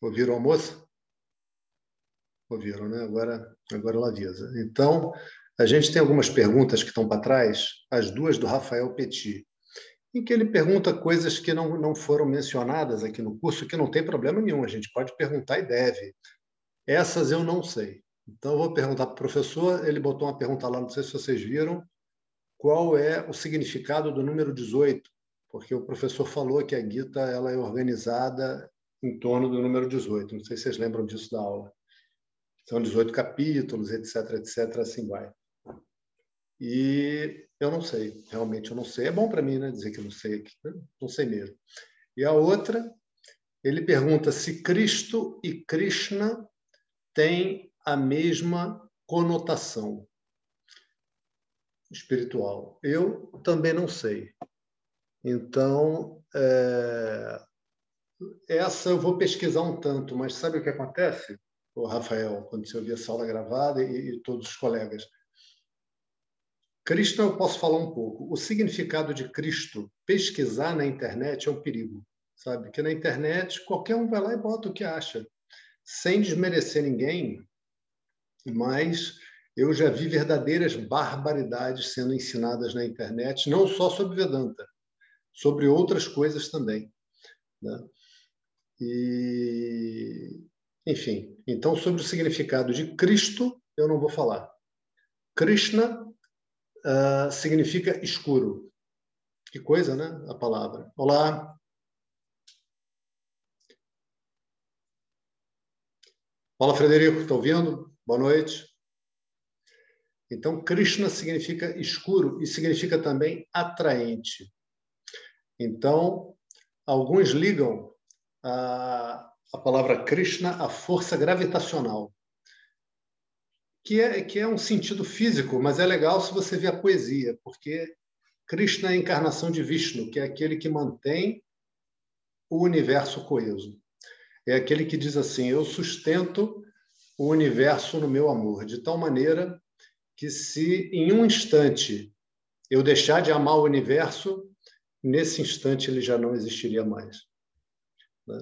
Ouviram a moça? Ouviram, né? Agora, agora ela avisa. Então, a gente tem algumas perguntas que estão para trás, as duas do Rafael Petit, em que ele pergunta coisas que não, não foram mencionadas aqui no curso, que não tem problema nenhum, a gente pode perguntar e deve. Essas eu não sei. Então, eu vou perguntar para o professor, ele botou uma pergunta lá, não sei se vocês viram, qual é o significado do número 18? Porque o professor falou que a Gita ela é organizada em torno do número 18. Não sei se vocês lembram disso da aula. São 18 capítulos, etc, etc, assim vai. E eu não sei, realmente eu não sei. É bom para mim, né, dizer que eu não sei, né? não sei mesmo. E a outra, ele pergunta se Cristo e Krishna têm a mesma conotação espiritual. Eu também não sei. Então, é... essa eu vou pesquisar um tanto, mas sabe o que acontece? o Rafael, quando você ouvia essa aula gravada, e, e todos os colegas. Cristo, eu posso falar um pouco. O significado de Cristo, pesquisar na internet é um perigo, sabe? Que na internet qualquer um vai lá e bota o que acha, sem desmerecer ninguém, mas eu já vi verdadeiras barbaridades sendo ensinadas na internet, não só sobre Vedanta, sobre outras coisas também. Né? E enfim, então sobre o significado de Cristo eu não vou falar. Krishna uh, significa escuro. Que coisa, né? A palavra. Olá. Olá, Frederico, está ouvindo? Boa noite. Então, Krishna significa escuro e significa também atraente. Então, alguns ligam a a palavra Krishna, a força gravitacional, que é, que é um sentido físico, mas é legal se você ver a poesia, porque Krishna é a encarnação de Vishnu, que é aquele que mantém o universo coeso. É aquele que diz assim: Eu sustento o universo no meu amor, de tal maneira que, se em um instante eu deixar de amar o universo, nesse instante ele já não existiria mais. Né?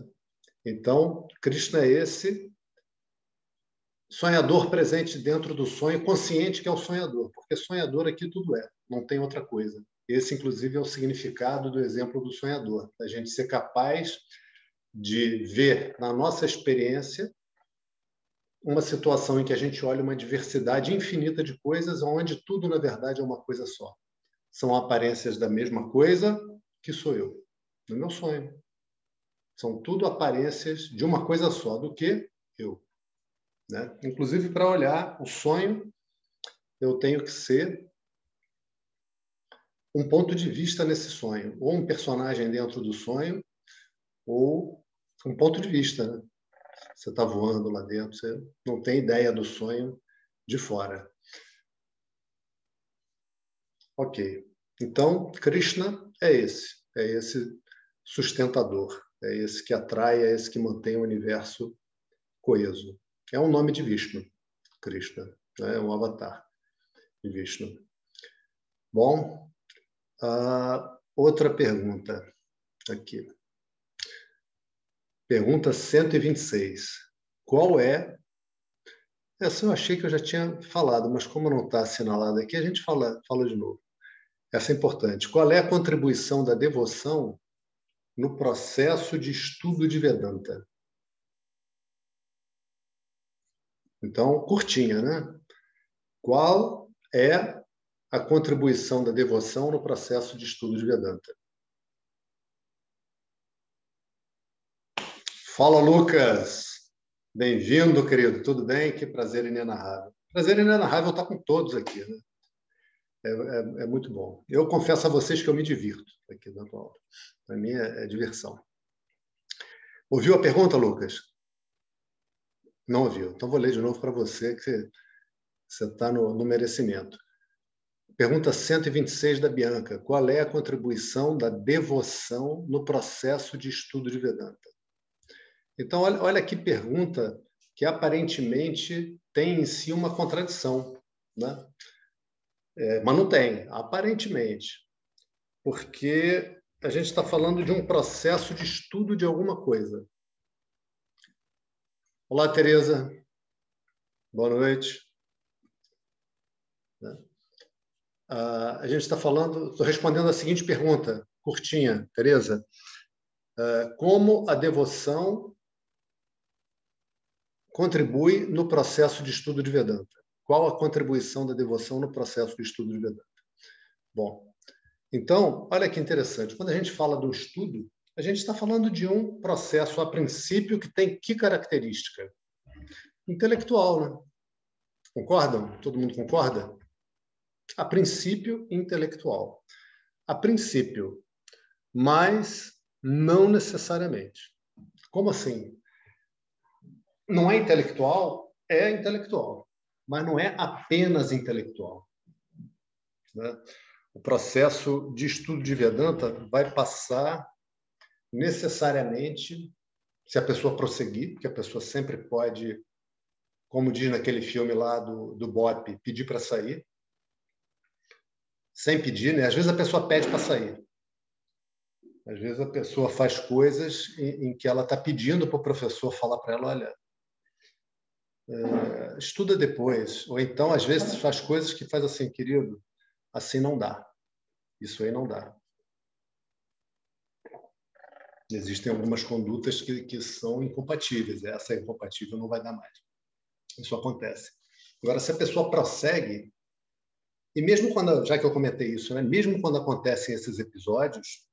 Então, Krishna é esse sonhador presente dentro do sonho, consciente que é o sonhador, porque sonhador aqui tudo é, não tem outra coisa. Esse, inclusive, é o significado do exemplo do sonhador, a gente ser capaz de ver na nossa experiência uma situação em que a gente olha uma diversidade infinita de coisas, onde tudo, na verdade, é uma coisa só. São aparências da mesma coisa que sou eu, no meu sonho. São tudo aparências de uma coisa só, do que eu. Né? Inclusive, para olhar o sonho, eu tenho que ser um ponto de vista nesse sonho, ou um personagem dentro do sonho, ou um ponto de vista. Né? Você está voando lá dentro, você não tem ideia do sonho de fora. Ok. Então, Krishna é esse, é esse sustentador. É esse que atrai, é esse que mantém o universo coeso. É um nome de Vishnu, Krishna, né? é um avatar de Vishnu. Bom, uh, outra pergunta aqui. Pergunta 126. Qual é. Essa eu achei que eu já tinha falado, mas como não está assinalada aqui, a gente fala, fala de novo. Essa é importante. Qual é a contribuição da devoção no processo de estudo de Vedanta. Então, curtinha, né? Qual é a contribuição da devoção no processo de estudo de Vedanta? Fala, Lucas! Bem-vindo, querido. Tudo bem? Que prazer inenarrável. Prazer inenarrável estar com todos aqui, né? É, é, é, muito bom. Eu confesso a vocês que eu me divirto aqui dando aula. Para mim é, é diversão. Ouviu a pergunta, Lucas? Não ouviu. Então vou ler de novo para você, que você está no, no merecimento. Pergunta 126 da Bianca. Qual é a contribuição da devoção no processo de estudo de Vedanta? Então, olha, olha que pergunta que aparentemente tem em si uma contradição. Né? É, mas não tem, aparentemente, porque a gente está falando de um processo de estudo de alguma coisa. Olá, Tereza. Boa noite. Uh, a gente está falando, estou respondendo a seguinte pergunta, curtinha, Tereza. Uh, como a devoção contribui no processo de estudo de Vedanta? Qual a contribuição da devoção no processo de estudo de Vedanta? Bom, então, olha que interessante. Quando a gente fala do estudo, a gente está falando de um processo, a princípio, que tem que característica? Intelectual, né? Concordam? Todo mundo concorda? A princípio, intelectual. A princípio, mas não necessariamente. Como assim? Não é intelectual? É intelectual, mas não é apenas intelectual. Né? O processo de estudo de Vedanta vai passar necessariamente, se a pessoa prosseguir, porque a pessoa sempre pode, como diz naquele filme lá do, do Bop, pedir para sair, sem pedir, né? Às vezes a pessoa pede para sair. Às vezes a pessoa faz coisas em, em que ela está pedindo para o professor falar para ela, olha, é, estuda depois. Ou então, às vezes, faz coisas que faz assim, querido, assim não dá. Isso aí não dá. Existem algumas condutas que, que são incompatíveis. Essa é incompatível, não vai dar mais. Isso acontece. Agora, se a pessoa prossegue, e mesmo quando, já que eu comentei isso, né, mesmo quando acontecem esses episódios,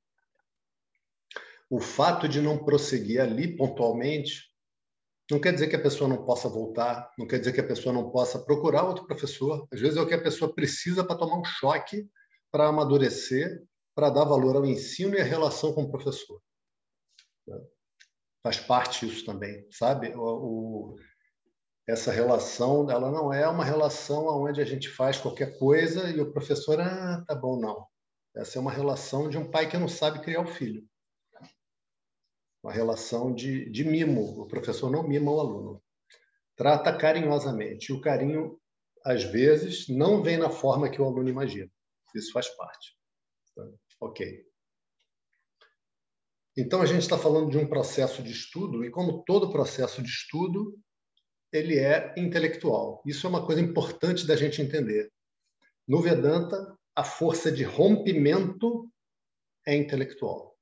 o fato de não prosseguir ali pontualmente não quer dizer que a pessoa não possa voltar, não quer dizer que a pessoa não possa procurar outro professor. Às vezes é o que a pessoa precisa para tomar um choque, para amadurecer, para dar valor ao ensino e à relação com o professor. Faz parte isso também, sabe? O, o, essa relação, ela não é uma relação onde a gente faz qualquer coisa e o professor, ah, tá bom, não. Essa é uma relação de um pai que não sabe criar o filho. Uma relação de, de mimo. O professor não mima o aluno. Trata carinhosamente. E o carinho, às vezes, não vem na forma que o aluno imagina. Isso faz parte. Ok. Então, a gente está falando de um processo de estudo, e como todo processo de estudo, ele é intelectual. Isso é uma coisa importante da gente entender. No Vedanta, a força de rompimento é intelectual.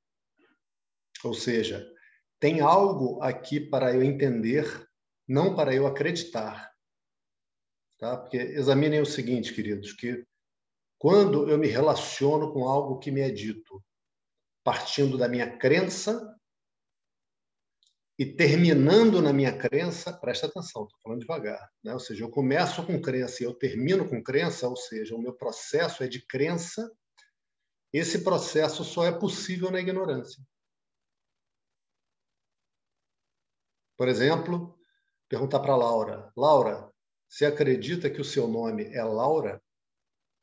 Ou seja, tem algo aqui para eu entender, não para eu acreditar. Tá? Porque examinem o seguinte, queridos, que quando eu me relaciono com algo que me é dito, partindo da minha crença e terminando na minha crença, presta atenção, estou falando devagar, né? ou seja, eu começo com crença e eu termino com crença, ou seja, o meu processo é de crença, esse processo só é possível na ignorância. Por exemplo, perguntar para Laura: Laura, você acredita que o seu nome é Laura?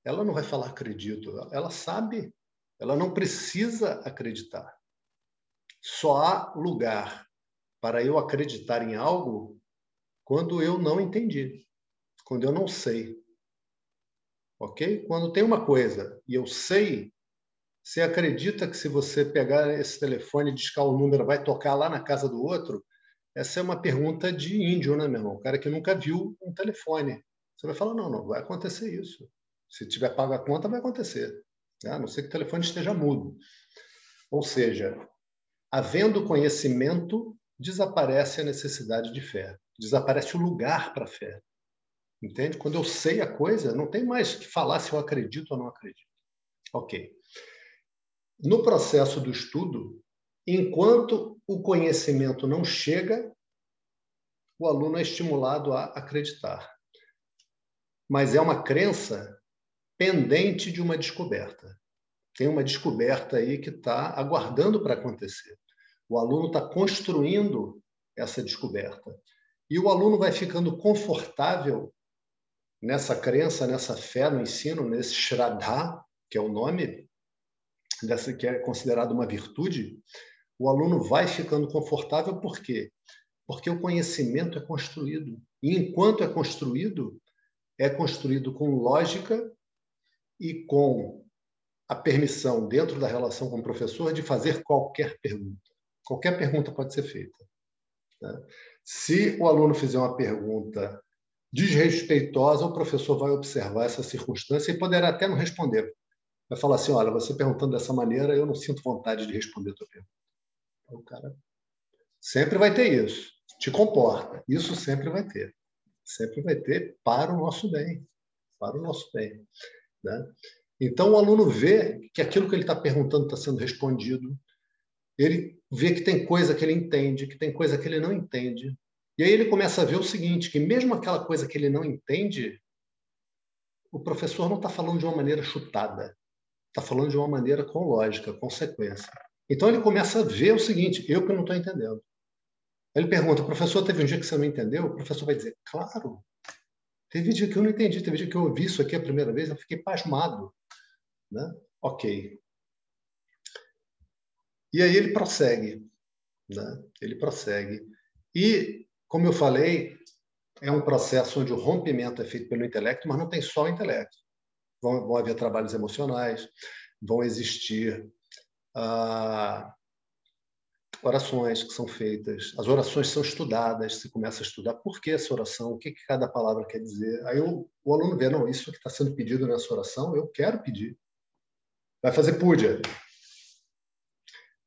Ela não vai falar acredito, ela sabe, ela não precisa acreditar. Só há lugar para eu acreditar em algo quando eu não entendi, quando eu não sei. Ok? Quando tem uma coisa e eu sei, você acredita que se você pegar esse telefone e discar o número, vai tocar lá na casa do outro? Essa é uma pergunta de índio, né, meu irmão? O cara que nunca viu um telefone. Você vai falar, não, não, vai acontecer isso. Se tiver pago a conta, vai acontecer. Né? A não ser que o telefone esteja mudo. Ou seja, havendo conhecimento, desaparece a necessidade de fé. Desaparece o lugar para a fé. Entende? Quando eu sei a coisa, não tem mais que falar se eu acredito ou não acredito. Ok. No processo do estudo, Enquanto o conhecimento não chega, o aluno é estimulado a acreditar. Mas é uma crença pendente de uma descoberta. Tem uma descoberta aí que está aguardando para acontecer. O aluno está construindo essa descoberta. E o aluno vai ficando confortável nessa crença, nessa fé no ensino, nesse Shraddha, que é o nome, dessa que é considerado uma virtude, o aluno vai ficando confortável por quê? Porque o conhecimento é construído. E enquanto é construído, é construído com lógica e com a permissão, dentro da relação com o professor, de fazer qualquer pergunta. Qualquer pergunta pode ser feita. Tá? Se o aluno fizer uma pergunta desrespeitosa, o professor vai observar essa circunstância e poderá até não responder. Vai falar assim: olha, você perguntando dessa maneira, eu não sinto vontade de responder a tua pergunta. O cara sempre vai ter isso. Te comporta. Isso sempre vai ter. Sempre vai ter para o nosso bem. Para o nosso bem. Né? Então, o aluno vê que aquilo que ele está perguntando está sendo respondido, ele vê que tem coisa que ele entende, que tem coisa que ele não entende. E aí ele começa a ver o seguinte, que mesmo aquela coisa que ele não entende, o professor não está falando de uma maneira chutada, está falando de uma maneira com lógica, consequência. Então ele começa a ver o seguinte, eu que não estou entendendo. Ele pergunta, professor, teve um dia que você não entendeu? O professor vai dizer, claro. Teve dia que eu não entendi, teve dia que eu ouvi isso aqui a primeira vez, eu fiquei pasmado. Né? Ok. E aí ele prossegue. Né? Ele prossegue. E, como eu falei, é um processo onde o rompimento é feito pelo intelecto, mas não tem só o intelecto. Vão, vão haver trabalhos emocionais, vão existir ah, orações que são feitas, as orações são estudadas, se começa a estudar por que essa oração, o que, que cada palavra quer dizer. Aí o, o aluno vê, não, isso que está sendo pedido nessa oração, eu quero pedir. Vai fazer puja.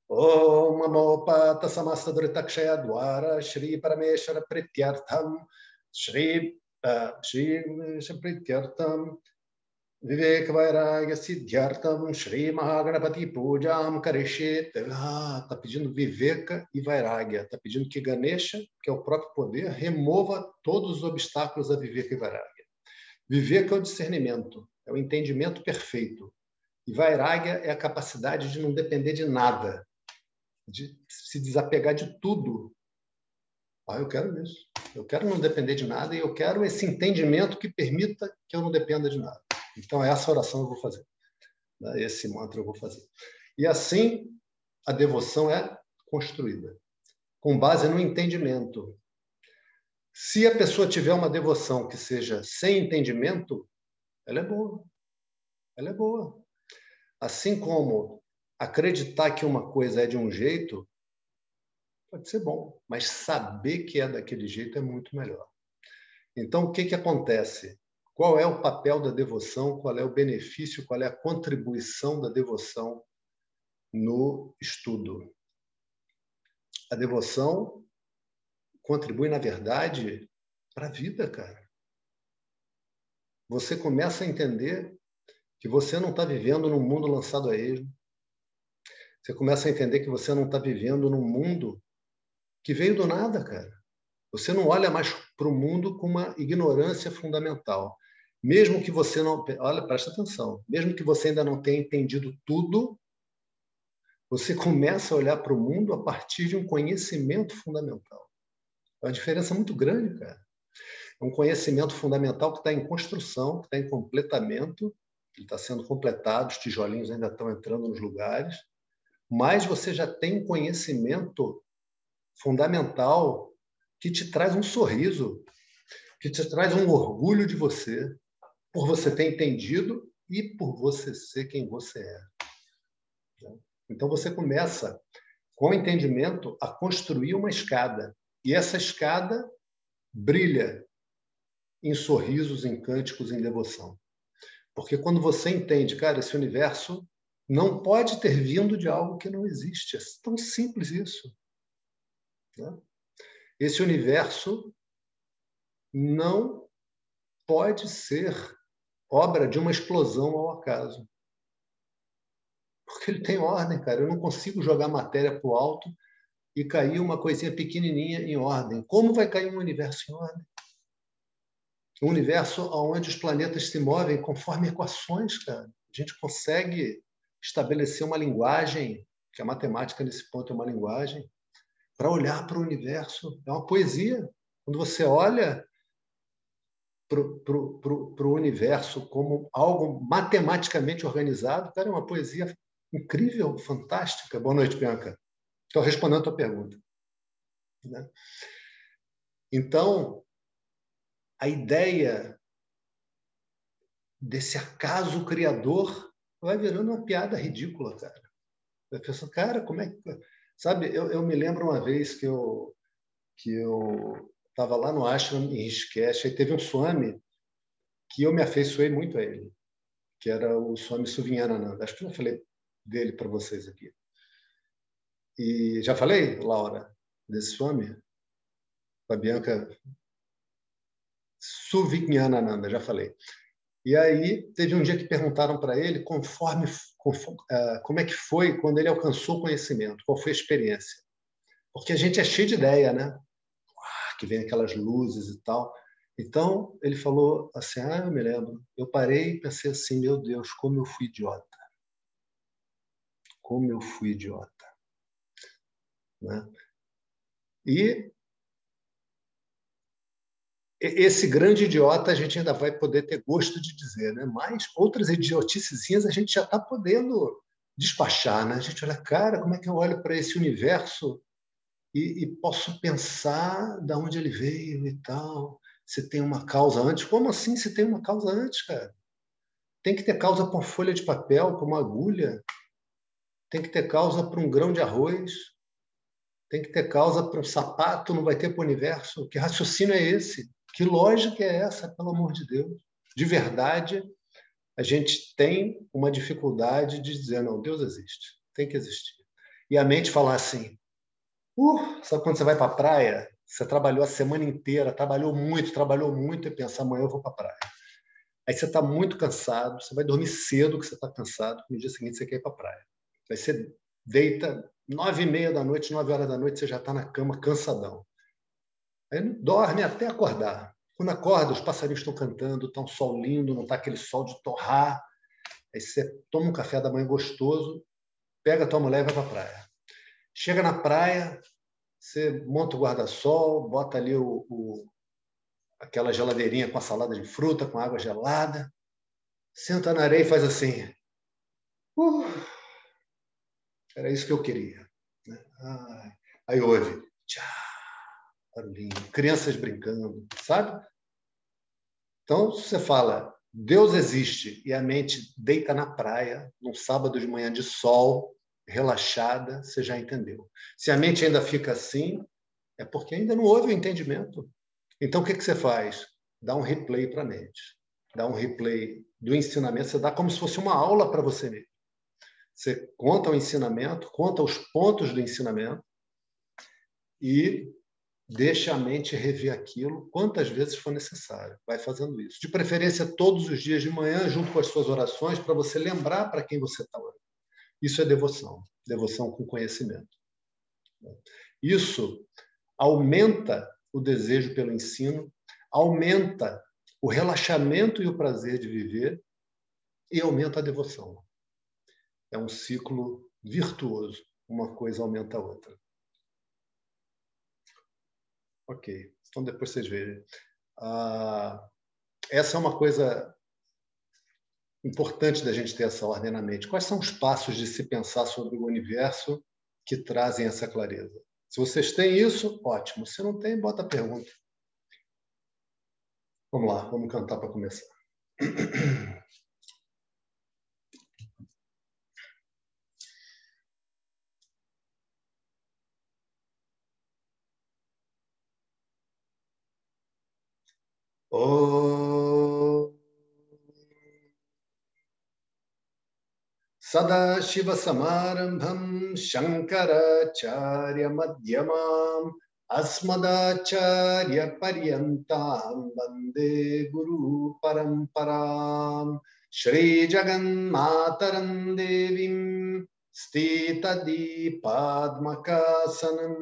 Om Namo Pata Samasta Dritakshaya Dwara Shri Parameshwara Prityartham Shri uh, Shri Prityartham Vivek Vairagya Siddhyartham Shri Mahaganapati Pujam Karishet ah, está pedindo Viveka e Vairagya está pedindo que Ganesha, que é o próprio poder, remova todos os obstáculos a Viveka e Vairagya. Viveka é o discernimento, é o entendimento perfeito. E Vairagya é a capacidade de não depender de nada, de se desapegar de tudo. Ah, eu quero isso. Eu quero não depender de nada e eu quero esse entendimento que permita que eu não dependa de nada. Então, essa oração eu vou fazer. Né? Esse mantra eu vou fazer. E assim, a devoção é construída, com base no entendimento. Se a pessoa tiver uma devoção que seja sem entendimento, ela é boa. Ela é boa. Assim como acreditar que uma coisa é de um jeito, pode ser bom, mas saber que é daquele jeito é muito melhor. Então, o que, que acontece? Qual é o papel da devoção? Qual é o benefício? Qual é a contribuição da devoção no estudo? A devoção contribui, na verdade, para a vida, cara. Você começa a entender que você não está vivendo num mundo lançado a esmo. Você começa a entender que você não está vivendo num mundo que veio do nada, cara. Você não olha mais para o mundo com uma ignorância fundamental. Mesmo que você não. Olha, presta atenção. Mesmo que você ainda não tenha entendido tudo, você começa a olhar para o mundo a partir de um conhecimento fundamental. É uma diferença muito grande, cara. É um conhecimento fundamental que está em construção, que está em completamento ele está sendo completado, os tijolinhos ainda estão entrando nos lugares, mas você já tem um conhecimento fundamental que te traz um sorriso, que te traz um orgulho de você, por você ter entendido e por você ser quem você é. Então você começa, com o entendimento, a construir uma escada. E essa escada brilha em sorrisos, em cânticos, em devoção. Porque quando você entende, cara, esse universo não pode ter vindo de algo que não existe. É tão simples isso. Né? Esse universo não pode ser obra de uma explosão ao acaso. Porque ele tem ordem, cara. Eu não consigo jogar matéria para o alto e cair uma coisinha pequenininha em ordem. Como vai cair um universo em ordem? um universo onde os planetas se movem conforme equações, cara. A gente consegue estabelecer uma linguagem, que a matemática nesse ponto é uma linguagem, para olhar para o universo. É uma poesia. Quando você olha para o universo como algo matematicamente organizado, cara, é uma poesia incrível, fantástica. Boa noite, Bianca. Estou respondendo a tua pergunta. Né? Então, a ideia desse acaso criador vai virando uma piada ridícula, cara. A pessoa, cara, como é que. Sabe, eu, eu me lembro uma vez que eu que eu estava lá no ashram em Rishikesh e teve um Swami que eu me afeiçoei muito a ele, que era o Swami Suvinyanananda. Acho que eu falei dele para vocês aqui. E já falei, Laura, desse Swami? A Bianca Suvinyanananda, já falei. E aí teve um dia que perguntaram para ele conforme, conforme uh, como é que foi quando ele alcançou o conhecimento, qual foi a experiência. Porque a gente é cheio de ideia, né? Que vem aquelas luzes e tal. Então, ele falou assim: Ah, eu me lembro. Eu parei e pensei assim: Meu Deus, como eu fui idiota. Como eu fui idiota. Né? E esse grande idiota a gente ainda vai poder ter gosto de dizer, né? mas outras idioticezinhas a gente já está podendo despachar. Né? A gente olha, cara, como é que eu olho para esse universo e, e posso pensar de onde ele veio e tal, se tem uma causa antes. Como assim se tem uma causa antes, cara? Tem que ter causa para uma folha de papel, para uma agulha. Tem que ter causa para um grão de arroz. Tem que ter causa para um sapato, não vai ter para o universo. Que raciocínio é esse? Que lógica é essa, pelo amor de Deus? De verdade, a gente tem uma dificuldade de dizer, não, Deus existe, tem que existir. E a mente falar assim, Uh, sabe quando você vai para a praia? Você trabalhou a semana inteira, trabalhou muito, trabalhou muito e pensa, amanhã eu vou para a praia. Aí você está muito cansado, você vai dormir cedo que você está cansado, no dia seguinte você quer ir para a praia. Aí você deita nove e meia da noite, nove horas da noite, você já está na cama cansadão. Aí dorme até acordar. Quando acorda, os passarinhos estão cantando, está um sol lindo, não está aquele sol de torrar. Aí você toma um café da manhã gostoso, pega a tua mulher e vai para a praia. Chega na praia, você monta o guarda-sol, bota ali o, o, aquela geladeirinha com a salada de fruta, com água gelada, senta na areia e faz assim. Uh, era isso que eu queria. Né? Aí ouve, tchau, barulhinho, crianças brincando, sabe? Então, você fala, Deus existe, e a mente deita na praia, num sábado de manhã de sol, relaxada, você já entendeu. Se a mente ainda fica assim, é porque ainda não houve o entendimento. Então, o que, que você faz? Dá um replay para a mente. Dá um replay do ensinamento, você dá como se fosse uma aula para você mesmo. Você conta o ensinamento, conta os pontos do ensinamento e deixa a mente rever aquilo quantas vezes for necessário. Vai fazendo isso. De preferência, todos os dias de manhã, junto com as suas orações, para você lembrar para quem você está. Isso é devoção, devoção com conhecimento. Isso aumenta o desejo pelo ensino, aumenta o relaxamento e o prazer de viver e aumenta a devoção. É um ciclo virtuoso, uma coisa aumenta a outra. Ok, então depois vocês verem. Ah, essa é uma coisa importante da gente ter essa ordem na mente. Quais são os passos de se pensar sobre o universo que trazem essa clareza? Se vocês têm isso, ótimo. Se não tem, bota a pergunta. Vamos lá, vamos cantar para começar. Oh सदाशिवसमारम्भम् शङ्कराचार्यमध्यमाम् अस्मदाचार्यपर्यन्ताम् वंदे गुरुपरम्पराम् श्रीजगन्मातरम् देवीम् स्थितदीपाद्मकासनम्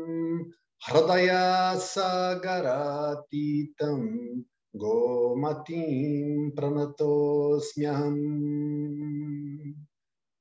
हृदया सागरातीतम् गोमतीं प्रणतोऽस्म्यहम्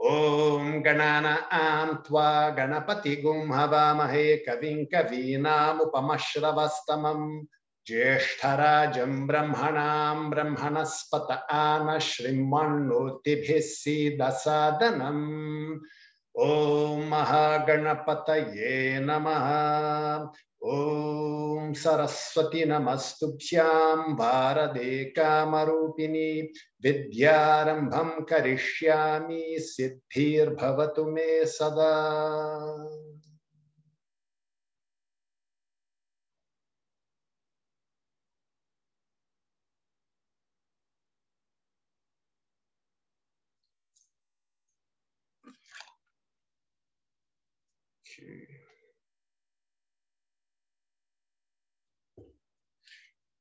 ओम गणाना आम त्वा गणपति गुम हवामहे कवि कवीनामुपमश्रवस्तम ज्येष्ठराजं ब्रह्मणां ब्रह्मणस्पत आनश्रीमण्णोतिभिस्सीदसादनम् ॐ महागणपतये नमः। ॐ सरस्वती नमस्तुभ्यां भारदे कामरूपिणी विद्यारम्भं करिष्यामि सिद्धिर्भवतु मे सदा।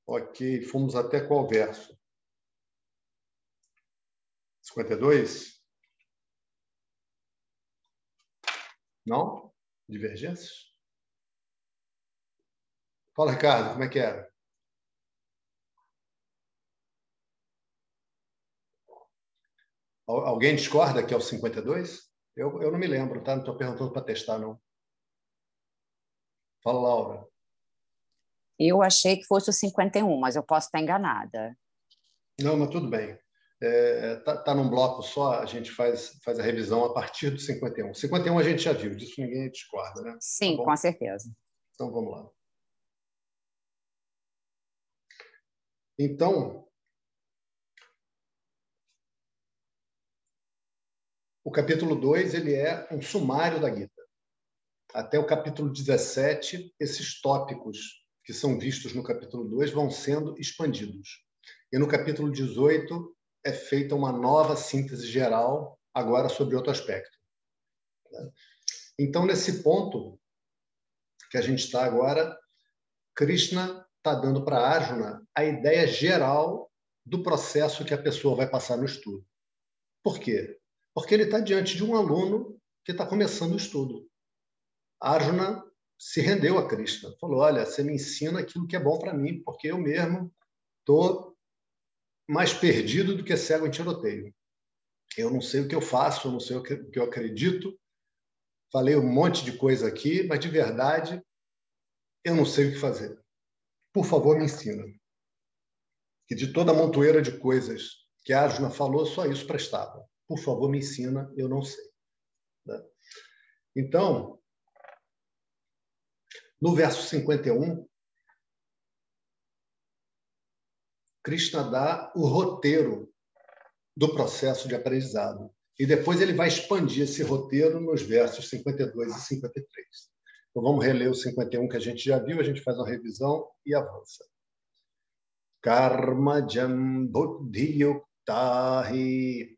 Ok, fomos até qual verso? 52? Não? Divergências? Fala, Ricardo, como é que era? Alguém discorda que é o 52? Eu, eu não me lembro, tá? Não estou perguntando para testar, não. Fala, Laura. Eu achei que fosse o 51, mas eu posso estar enganada. Não, mas tudo bem. É, tá, tá num bloco só, a gente faz, faz a revisão a partir do 51. 51 a gente já viu, disso ninguém discorda, né? Sim, tá com certeza. Então vamos lá. Então, o capítulo 2 ele é um sumário da Gita. Até o capítulo 17, esses tópicos que são vistos no capítulo 2 vão sendo expandidos. E no capítulo 18 é feita uma nova síntese geral, agora sobre outro aspecto. Então, nesse ponto que a gente está agora, Krishna está dando para Arjuna a ideia geral do processo que a pessoa vai passar no estudo. Por quê? Porque ele está diante de um aluno que está começando o estudo. Arjuna se rendeu a Krishna. Falou: Olha, você me ensina aquilo que é bom para mim, porque eu mesmo estou mais perdido do que cego em tiroteio. Eu não sei o que eu faço, eu não sei o que eu acredito. Falei um monte de coisa aqui, mas de verdade eu não sei o que fazer. Por favor, me ensina. Que de toda a montoeira de coisas que a Arjuna falou, só isso prestava. Por favor, me ensina, eu não sei. Né? Então, no verso 51, Krishna dá o roteiro do processo de aprendizado. E depois ele vai expandir esse roteiro nos versos 52 e 53. Então vamos reler o 51 que a gente já viu, a gente faz uma revisão e avança. Karma jam buddhi yuktahi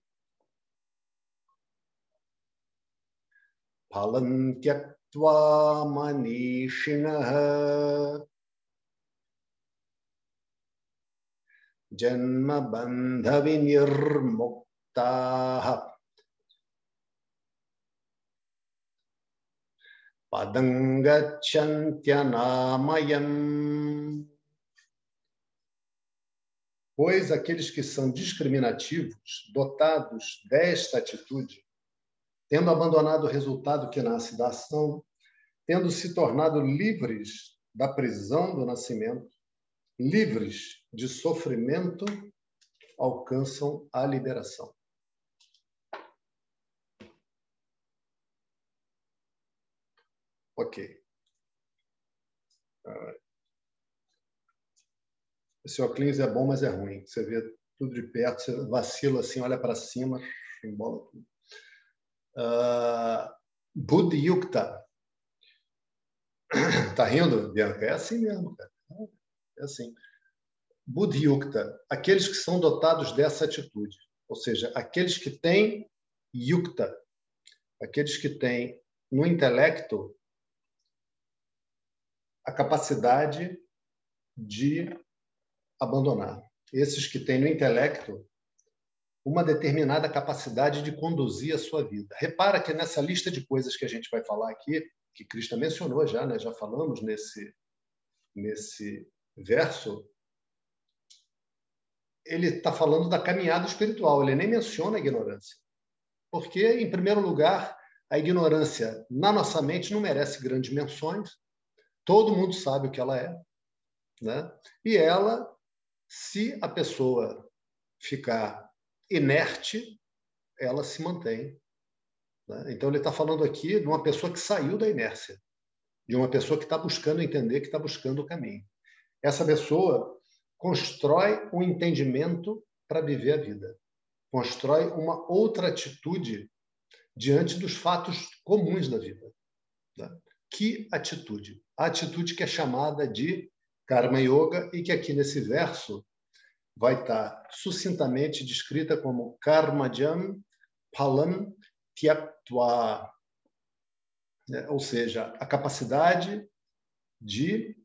phalam त्वामनीषिणः जन्मबन्धविनिर्मुक्ताः पदं गच्छन्त्यनामयम् Pois aqueles que são discriminativos, dotados desta atitude, tendo abandonado o resultado que nasce da ação, tendo se tornado livres da prisão do nascimento, livres de sofrimento, alcançam a liberação. Ok. Esse óculos é bom, mas é ruim. Você vê tudo de perto, você vacila assim, olha para cima, embola tudo. Uh, Buddhyukta. Tá rindo, Bianca? É assim mesmo, cara. É assim. Buddhyukta, aqueles que são dotados dessa atitude, ou seja, aqueles que têm yukta, aqueles que têm no intelecto a capacidade de abandonar. Esses que têm no intelecto uma determinada capacidade de conduzir a sua vida. Repara que nessa lista de coisas que a gente vai falar aqui, que Krishna mencionou já, né? já falamos nesse, nesse verso, ele está falando da caminhada espiritual, ele nem menciona a ignorância. Porque, em primeiro lugar, a ignorância na nossa mente não merece grandes menções, todo mundo sabe o que ela é. Né? E ela, se a pessoa ficar inerte, ela se mantém. Né? Então, ele está falando aqui de uma pessoa que saiu da inércia, de uma pessoa que está buscando entender, que está buscando o caminho. Essa pessoa constrói um entendimento para viver a vida, constrói uma outra atitude diante dos fatos comuns da vida. Né? Que atitude? A atitude que é chamada de Karma Yoga e que aqui nesse verso vai estar sucintamente descrita como Karmajam Palam Tyaptva, né? ou seja, a capacidade de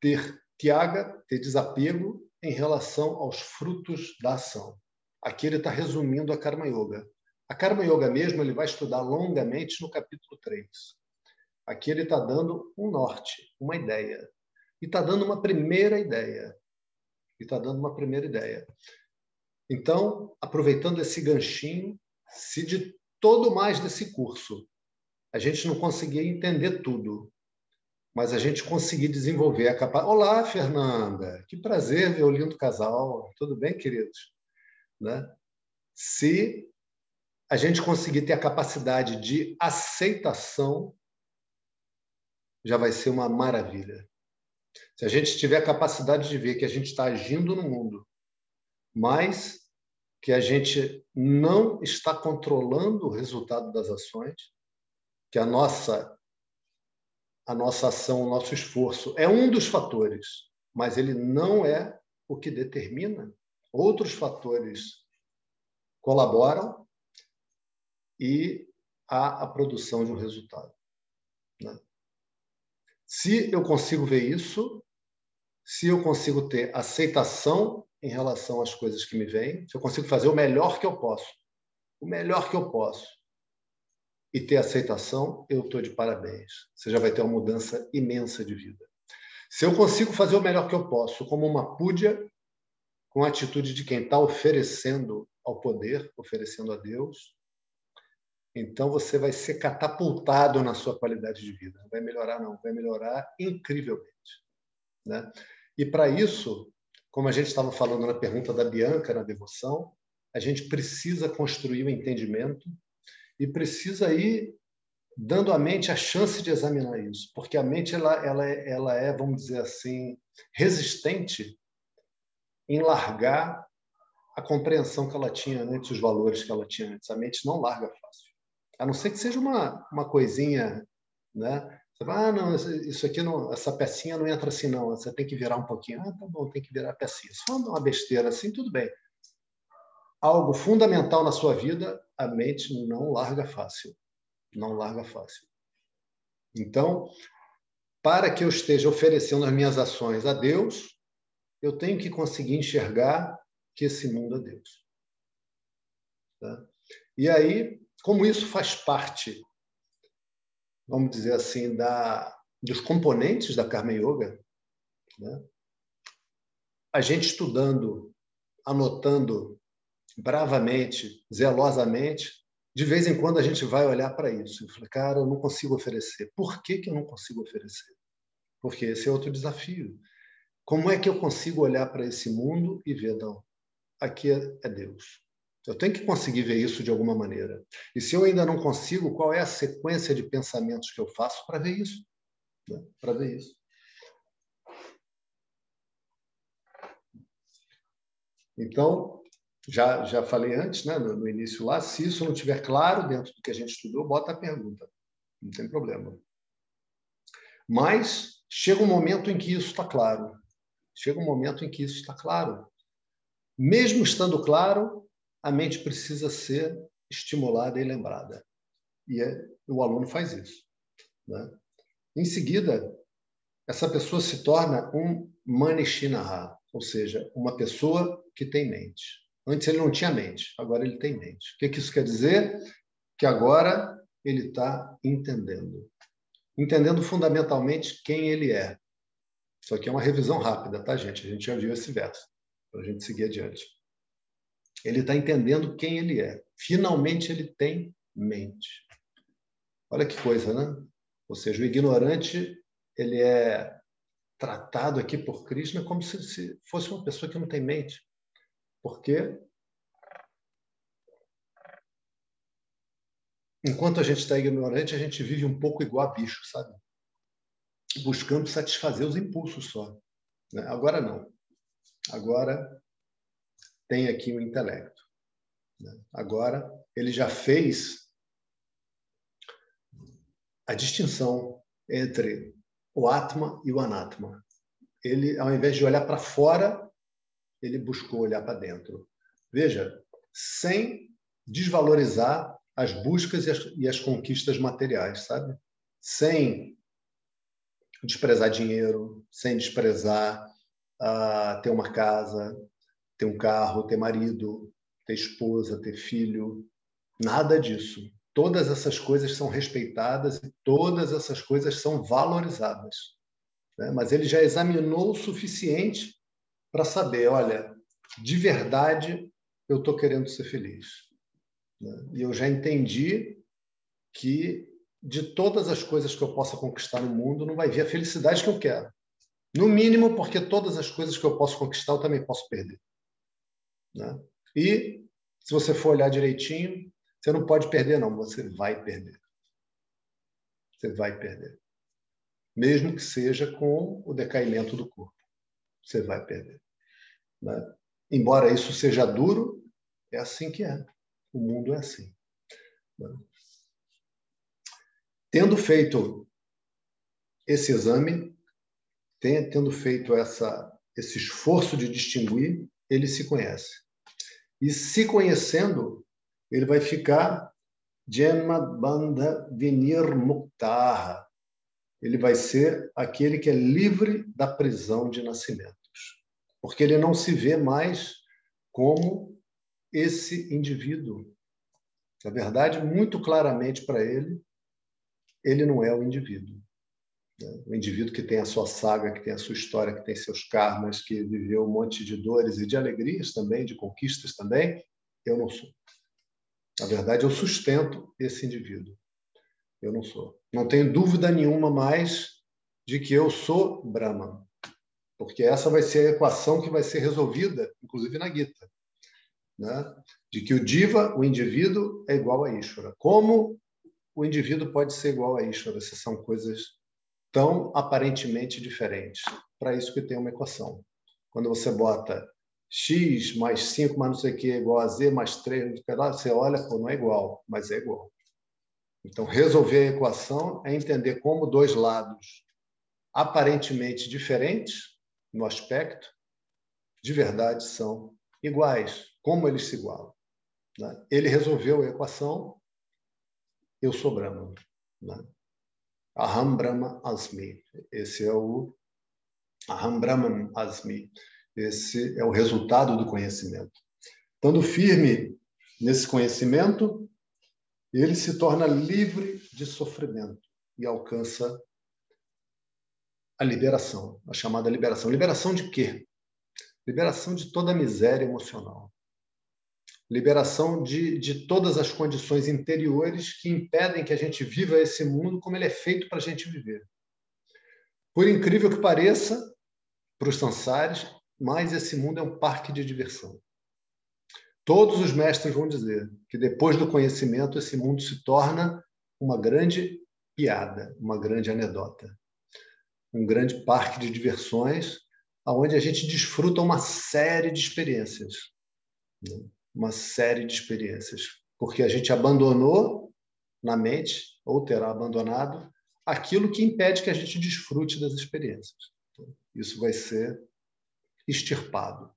ter tiaga, ter desapego em relação aos frutos da ação. Aqui ele está resumindo a Karma Yoga. A Karma Yoga mesmo ele vai estudar longamente no capítulo 3. Aqui ele está dando um norte, uma ideia. E está dando uma primeira ideia. E está dando uma primeira ideia. Então, aproveitando esse ganchinho, se de todo mais desse curso a gente não conseguir entender tudo, mas a gente conseguir desenvolver a capacidade. Olá, Fernanda, que prazer ver o lindo casal. Tudo bem, queridos? Né? Se a gente conseguir ter a capacidade de aceitação, já vai ser uma maravilha. Se a gente tiver a capacidade de ver que a gente está agindo no mundo, mas que a gente não está controlando o resultado das ações, que a nossa a nossa ação, o nosso esforço é um dos fatores, mas ele não é o que determina. Outros fatores colaboram e há a produção de um resultado. Né? Se eu consigo ver isso, se eu consigo ter aceitação em relação às coisas que me vêm, se eu consigo fazer o melhor que eu posso, o melhor que eu posso, e ter aceitação, eu estou de parabéns. Você já vai ter uma mudança imensa de vida. Se eu consigo fazer o melhor que eu posso, como uma púdia, com a atitude de quem está oferecendo ao poder, oferecendo a Deus, então você vai ser catapultado na sua qualidade de vida. Não vai melhorar, não, vai melhorar incrivelmente. Né? E para isso, como a gente estava falando na pergunta da Bianca na devoção, a gente precisa construir o um entendimento e precisa ir dando à mente a chance de examinar isso, porque a mente ela, ela, ela é, vamos dizer assim, resistente em largar a compreensão que ela tinha antes, os valores que ela tinha antes. A mente não larga fácil. A não ser que seja uma, uma coisinha, né? Você fala, ah, não, isso aqui não, essa pecinha não entra assim, não. Você tem que virar um pouquinho. Ah, tá bom, tem que virar a pecinha. Se for uma besteira assim, tudo bem. Algo fundamental na sua vida, a mente não larga fácil. Não larga fácil. Então, para que eu esteja oferecendo as minhas ações a Deus, eu tenho que conseguir enxergar que esse mundo é Deus. Tá? E aí, como isso faz parte, vamos dizer assim, da, dos componentes da Karma Yoga, né? a gente estudando, anotando bravamente, zelosamente, de vez em quando a gente vai olhar para isso e fala, cara, eu não consigo oferecer. Por que, que eu não consigo oferecer? Porque esse é outro desafio. Como é que eu consigo olhar para esse mundo e ver, não, aqui é, é Deus. Eu tenho que conseguir ver isso de alguma maneira. E se eu ainda não consigo, qual é a sequência de pensamentos que eu faço para ver isso? Né? Para ver isso. Então, já, já falei antes, né, no, no início lá, se isso não estiver claro dentro do que a gente estudou, bota a pergunta. Não tem problema. Mas chega um momento em que isso está claro. Chega um momento em que isso está claro. Mesmo estando claro, a mente precisa ser estimulada e lembrada. E é, o aluno faz isso. Né? Em seguida, essa pessoa se torna um Manishinaha, ou seja, uma pessoa que tem mente. Antes ele não tinha mente, agora ele tem mente. O que, que isso quer dizer? Que agora ele está entendendo. Entendendo fundamentalmente quem ele é. Isso aqui é uma revisão rápida, tá, gente? A gente já viu esse verso, para a gente seguir adiante. Ele está entendendo quem ele é. Finalmente ele tem mente. Olha que coisa, né? Ou seja, o ignorante ele é tratado aqui por Krishna como se, se fosse uma pessoa que não tem mente. Porque enquanto a gente está ignorante, a gente vive um pouco igual a bicho, sabe? Buscando satisfazer os impulsos só. Né? Agora não. Agora tem aqui o intelecto. Né? Agora ele já fez a distinção entre o Atma e o Anatma. Ele, ao invés de olhar para fora, ele buscou olhar para dentro. Veja, sem desvalorizar as buscas e as, e as conquistas materiais, sabe? Sem desprezar dinheiro, sem desprezar uh, ter uma casa, ter um carro, ter marido, ter esposa, ter filho, nada disso. Todas essas coisas são respeitadas e todas essas coisas são valorizadas. Né? Mas ele já examinou o suficiente para saber, olha, de verdade eu estou querendo ser feliz. Né? E eu já entendi que de todas as coisas que eu possa conquistar no mundo, não vai vir a felicidade que eu quero. No mínimo, porque todas as coisas que eu posso conquistar, eu também posso perder. Né? E, se você for olhar direitinho, você não pode perder, não. Você vai perder. Você vai perder. Mesmo que seja com o decaimento do corpo. Você vai perder. Né? Embora isso seja duro, é assim que é. O mundo é assim. Né? Tendo feito esse exame, tendo feito essa, esse esforço de distinguir, ele se conhece. E se conhecendo, ele vai ficar Janma Bandha Vinir Muktaha. Ele vai ser aquele que é livre da prisão de nascimentos. Porque ele não se vê mais como esse indivíduo. Na verdade, muito claramente para ele, ele não é o indivíduo. Né? O indivíduo que tem a sua saga, que tem a sua história, que tem seus karmas, que viveu um monte de dores e de alegrias também, de conquistas também, eu não sou. Na verdade, eu sustento esse indivíduo. Eu não sou. Não tenho dúvida nenhuma mais de que eu sou Brahman. Porque essa vai ser a equação que vai ser resolvida, inclusive na Gita né? de que o diva, o indivíduo, é igual a Ishvara. Como o indivíduo pode ser igual a Ishvara se são coisas tão aparentemente diferentes? Para isso que tem uma equação. Quando você bota x mais 5 mais não sei o que é igual a z mais 3, você olha, pô, não é igual, mas é igual. Então, resolver a equação é entender como dois lados aparentemente diferentes no aspecto, de verdade são iguais como eles se igualam. Né? Ele resolveu a equação, eu sou Brahma. Né? Aham Brahma Asmi. Esse é o Aham Brahman Asmi. Esse é o resultado do conhecimento. Estando firme nesse conhecimento, ele se torna livre de sofrimento e alcança a liberação, a chamada liberação. Liberação de quê? Liberação de toda a miséria emocional liberação de, de todas as condições interiores que impedem que a gente viva esse mundo como ele é feito para a gente viver. Por incrível que pareça, para os sansares, mas esse mundo é um parque de diversão. Todos os mestres vão dizer que depois do conhecimento esse mundo se torna uma grande piada, uma grande anedota, um grande parque de diversões, aonde a gente desfruta uma série de experiências. Né? uma série de experiências, porque a gente abandonou na mente, ou terá abandonado, aquilo que impede que a gente desfrute das experiências. Então, isso vai ser extirpado.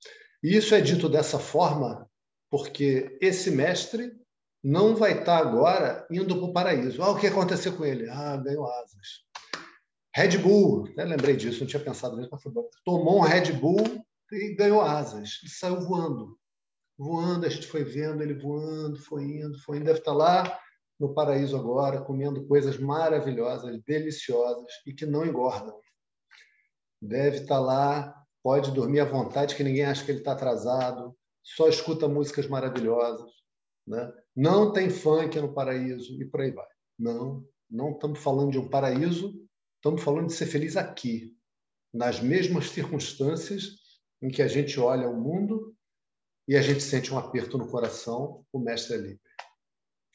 E isso é dito dessa forma porque esse mestre não vai estar agora indo para o paraíso. Ah, o que aconteceu com ele? Ah, ganhou asas. Red Bull, até lembrei disso, não tinha pensado nisso, mas foi bom. Tomou um Red Bull e ganhou asas, e saiu voando voando, a gente foi vendo ele voando, foi indo, foi indo. Deve estar lá no paraíso agora, comendo coisas maravilhosas, deliciosas e que não engordam. Deve estar lá, pode dormir à vontade, que ninguém acha que ele está atrasado, só escuta músicas maravilhosas. Né? Não tem funk no paraíso e por aí vai. Não, não estamos falando de um paraíso, estamos falando de ser feliz aqui. nas mesmas circunstâncias em que a gente olha o mundo e a gente sente um aperto no coração, o mestre é livre.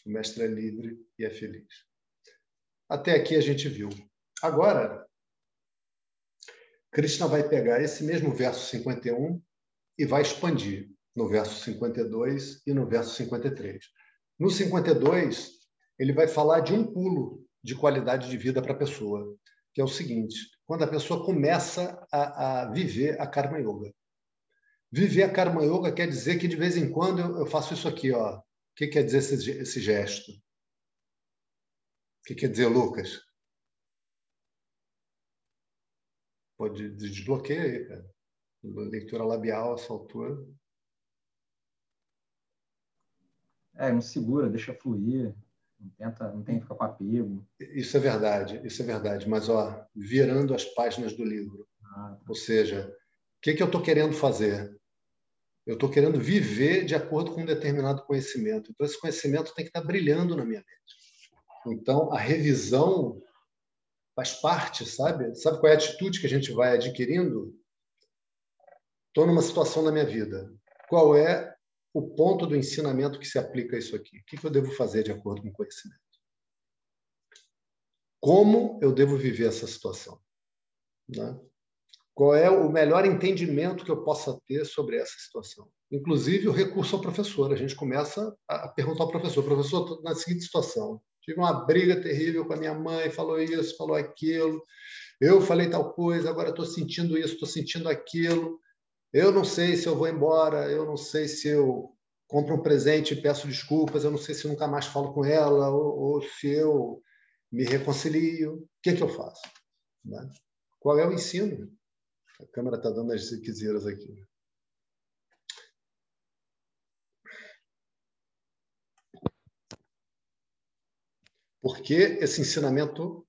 O mestre é livre e é feliz. Até aqui a gente viu. Agora, Krishna vai pegar esse mesmo verso 51 e vai expandir no verso 52 e no verso 53. No 52, ele vai falar de um pulo de qualidade de vida para a pessoa, que é o seguinte: quando a pessoa começa a, a, viver a Karma Yoga. Viver a Karma Yoga quer dizer que de vez em quando eu, faço isso aqui, ó. O que quer dizer esse, esse gesto? O que quer dizer, Lucas? Pode desbloquear aí, cara. Leitura labial, essa altura. É, não segura, deixa fluir. Não tenta, não tem que ficar com apego. Isso é verdade, isso é verdade. Mas, ó, virando as páginas do livro. Ah, tá. Ou seja, o que, que eu estou querendo fazer? Eu estou querendo viver de acordo com um determinado conhecimento. Então, esse conhecimento tem que estar tá brilhando na minha mente. Então, a revisão faz parte, sabe? Sabe qual é a atitude que a gente vai adquirindo? Estou numa situação na minha vida. Qual é o ponto do ensinamento que se aplica a isso aqui? O que eu devo fazer de acordo com o conhecimento? Como eu devo viver essa situação? Né? Qual é o melhor entendimento que eu possa ter sobre essa situação? Inclusive o recurso ao professor. A gente começa a perguntar ao professor: professor, estou na seguinte situação. Tive uma briga terrível com a minha mãe, falou isso, falou aquilo. Eu falei tal coisa, agora estou sentindo isso, estou sentindo aquilo. Eu não sei se eu vou embora, eu não sei se eu compro um presente e peço desculpas, eu não sei se nunca mais falo com ela, ou, ou se eu me reconcilio. O que, é que eu faço? Né? Qual é o ensino? A câmera está dando as ziquezeiras aqui. Por que esse ensinamento.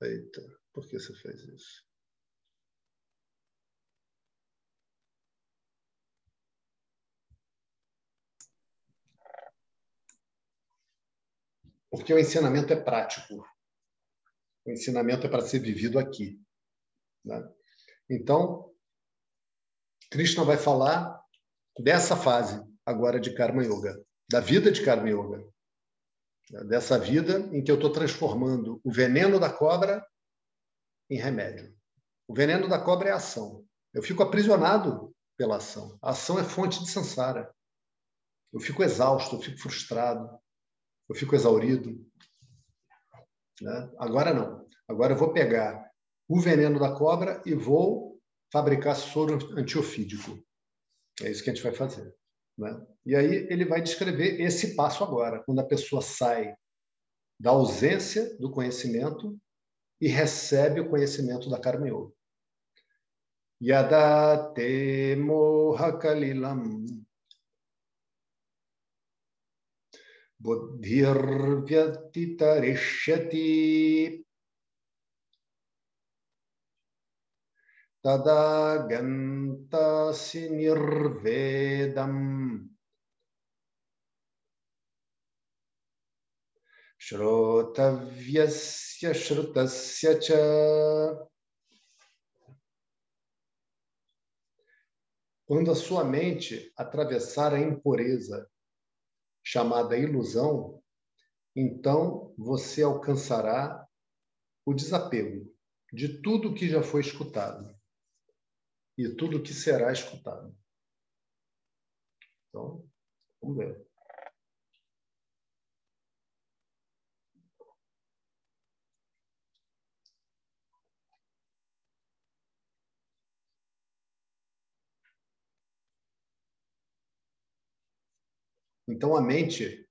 Eita, por que você fez isso? Porque o ensinamento é prático. O ensinamento é para ser vivido aqui. Né? Então, Krishna vai falar dessa fase agora de Karma Yoga, da vida de Karma Yoga. Dessa vida em que eu estou transformando o veneno da cobra em remédio. O veneno da cobra é a ação. Eu fico aprisionado pela ação. A ação é fonte de sansara. Eu fico exausto, eu fico frustrado, eu fico exaurido. Né? Agora não. Agora eu vou pegar o veneno da cobra e vou fabricar soro antiofídico. É isso que a gente vai fazer. Né? E aí ele vai descrever esse passo agora, quando a pessoa sai da ausência do conhecimento e recebe o conhecimento da karma yoga. Yadate mohakalilam तदा गन्तासि निर्वेदम् श्रोतव्यस्य श्रुतस्य च Quando a sua mente atravessar a impureza chamada ilusão, então você alcançará o desapego de tudo que já foi escutado e tudo que será escutado. Então, vamos ver. Então a mente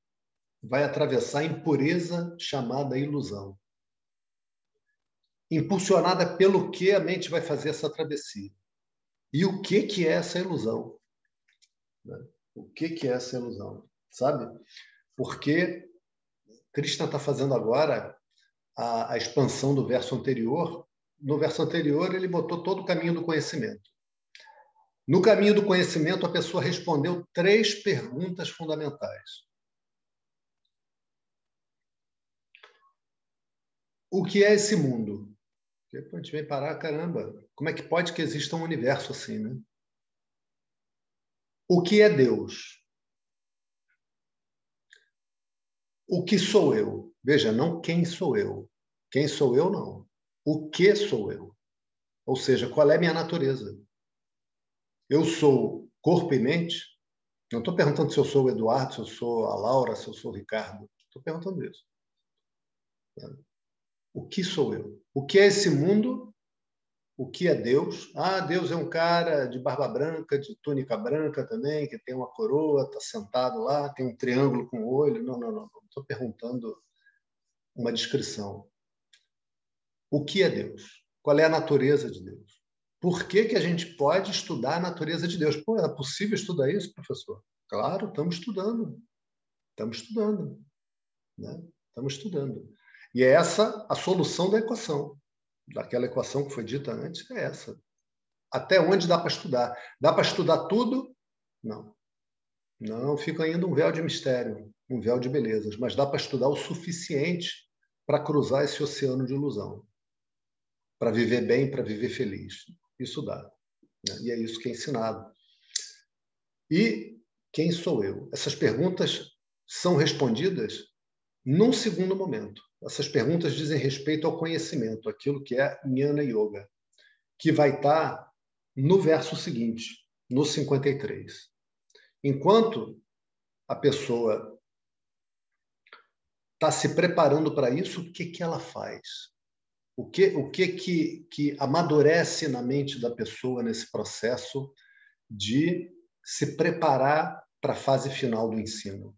vai atravessar a impureza chamada ilusão. Impulsionada pelo que a mente vai fazer essa travessia. E o que que é essa ilusão? Né? O que que é essa ilusão? Sabe? Porque Krishna está fazendo agora a, a expansão do verso anterior. No verso anterior, ele botou todo o caminho do conhecimento. No caminho do conhecimento, a pessoa respondeu três perguntas fundamentais. O que é esse mundo? Porque a gente vem parar, caramba, como é que pode que exista um universo assim, né? O que é Deus? O que sou eu? Veja, não quem sou eu. Quem sou eu, não. O que sou eu? Ou seja, qual é minha natureza? Eu sou corpo e mente? Não estou perguntando se eu sou o Eduardo, se eu sou a Laura, se eu sou o Ricardo. Estou perguntando isso. O que sou eu? O que é esse mundo? O que é Deus? Ah, Deus é um cara de barba branca, de túnica branca também, que tem uma coroa, está sentado lá, tem um triângulo com o olho. Não, não, não. Estou perguntando uma descrição. O que é Deus? Qual é a natureza de Deus? Por que, que a gente pode estudar a natureza de Deus? Pô, é possível estudar isso, professor? Claro, estamos estudando. Estamos estudando. Né? Estamos estudando. E é essa a solução da equação. Daquela equação que foi dita antes, é essa. Até onde dá para estudar? Dá para estudar tudo? Não. Não, fica ainda um véu de mistério, um véu de belezas, mas dá para estudar o suficiente para cruzar esse oceano de ilusão. Para viver bem, para viver feliz. Isso dá. Né? E é isso que é ensinado. E quem sou eu? Essas perguntas são respondidas num segundo momento. Essas perguntas dizem respeito ao conhecimento, aquilo que é Jnana Yoga, que vai estar no verso seguinte, no 53. Enquanto a pessoa está se preparando para isso, o que, que ela faz? O que, o que, que, que amadurece na mente da pessoa nesse processo de se preparar para a fase final do ensino?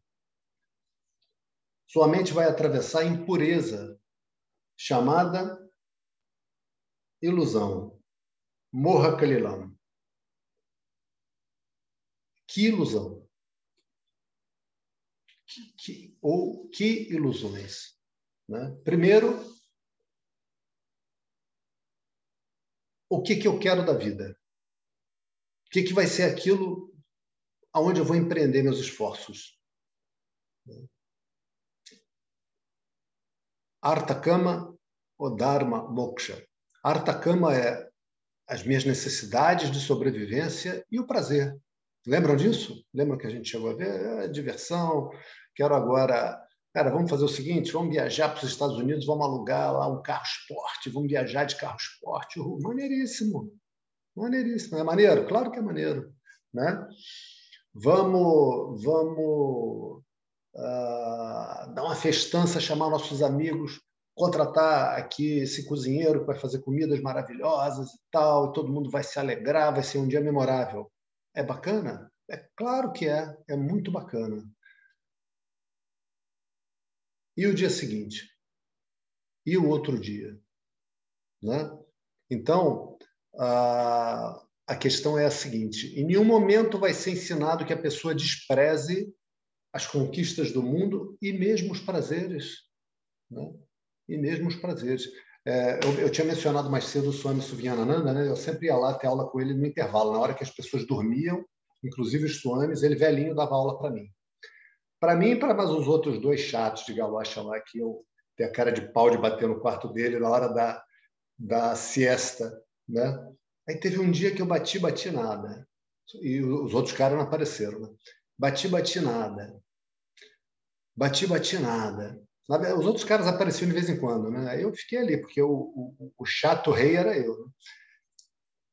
Sua mente vai atravessar a impureza, chamada ilusão. Morra Kalilam. Que ilusão? Que, que, ou que ilusões? Né? Primeiro, o que, que eu quero da vida? O que, que vai ser aquilo aonde eu vou empreender meus esforços? Artakama ou Dharma Moksha. Artakama é as minhas necessidades de sobrevivência e o prazer. Lembram disso? Lembram que a gente chegou a ver? É, diversão, quero agora. Cara, vamos fazer o seguinte: vamos viajar para os Estados Unidos, vamos alugar lá um carro esporte, vamos viajar de carro esporte. Uh, maneiríssimo. Maneiríssimo. É maneiro? Claro que é maneiro. Né? Vamos, vamos uh, dar uma festança, chamar nossos amigos, contratar aqui esse cozinheiro que vai fazer comidas maravilhosas e tal, e todo mundo vai se alegrar, vai ser um dia memorável. É bacana? É claro que é, é muito bacana. E o dia seguinte? E o outro dia? Né? Então, a, a questão é a seguinte: em nenhum momento vai ser ensinado que a pessoa despreze as conquistas do mundo e mesmo os prazeres. Né? E mesmo os prazeres. É, eu, eu, tinha mencionado mais cedo o Swami Suvianananda, né? eu sempre ia lá ter aula com ele no intervalo, na hora que as pessoas dormiam, inclusive os Swamis, ele velhinho dava aula para mim. Para mim e para mais os outros dois chatos de galocha lá, que eu tenho a cara de pau de bater no quarto dele na hora da, da siesta. Né? Aí teve um dia que eu bati, bati nada. E os outros caras não apareceram. Né? Bati, bati nada. Bati, bati nada. Os outros caras apareciam de vez em quando, né? Eu fiquei ali, porque o, o, o chato rei era eu. Né?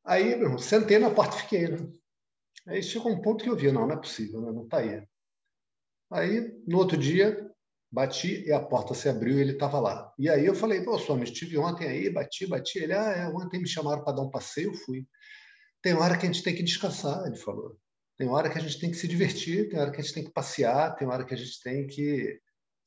Aí, meu irmão, sentei na porta e fiquei, né? Aí chegou um ponto que eu vi, não, não é possível, né? não está aí. Aí, no outro dia, bati e a porta se abriu e ele estava lá. E aí eu falei, pô, Swami, estive ontem aí, bati, bati. Ele, ah, é, ontem me chamaram para dar um passeio, fui. Tem hora que a gente tem que descansar, ele falou. Tem hora que a gente tem que se divertir, tem hora que a gente tem que passear, tem hora que a gente tem que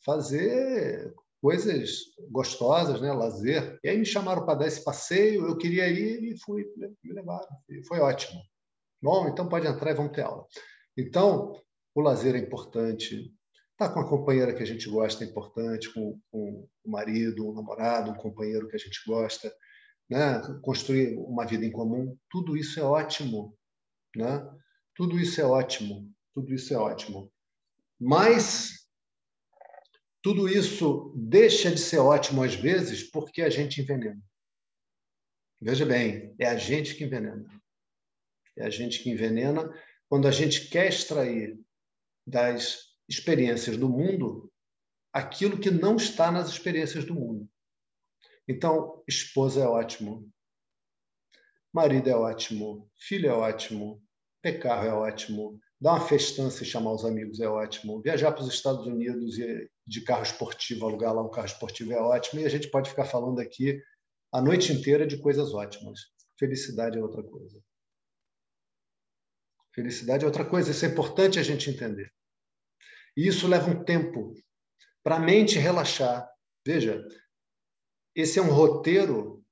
fazer coisas gostosas, né, lazer. E aí me chamaram para dar esse passeio, eu queria ir e fui, me levaram. E foi ótimo. Bom, então pode entrar e vamos ter aula. Então, o lazer é importante. Estar tá com a companheira que a gente gosta é importante, com, com o marido, um namorado, um companheiro que a gente gosta. Né? Construir uma vida em comum, tudo isso é ótimo. Né? Tudo isso é ótimo, tudo isso é ótimo. Mas tudo isso deixa de ser ótimo às vezes porque a gente envenena. Veja bem, é a gente que envenena. É a gente que envenena quando a gente quer extrair das experiências do mundo aquilo que não está nas experiências do mundo. Então, esposa é ótimo, marido é ótimo, filho é ótimo, ter carro é ótimo, dar uma festança e chamar os amigos é ótimo, viajar para os Estados Unidos e de carro esportivo, alugar lá um carro esportivo é ótimo, e a gente pode ficar falando aqui a noite inteira de coisas ótimas. Felicidade é outra coisa. Felicidade é outra coisa, isso é importante a gente entender. E isso leva um tempo para a mente relaxar. Veja, esse é um roteiro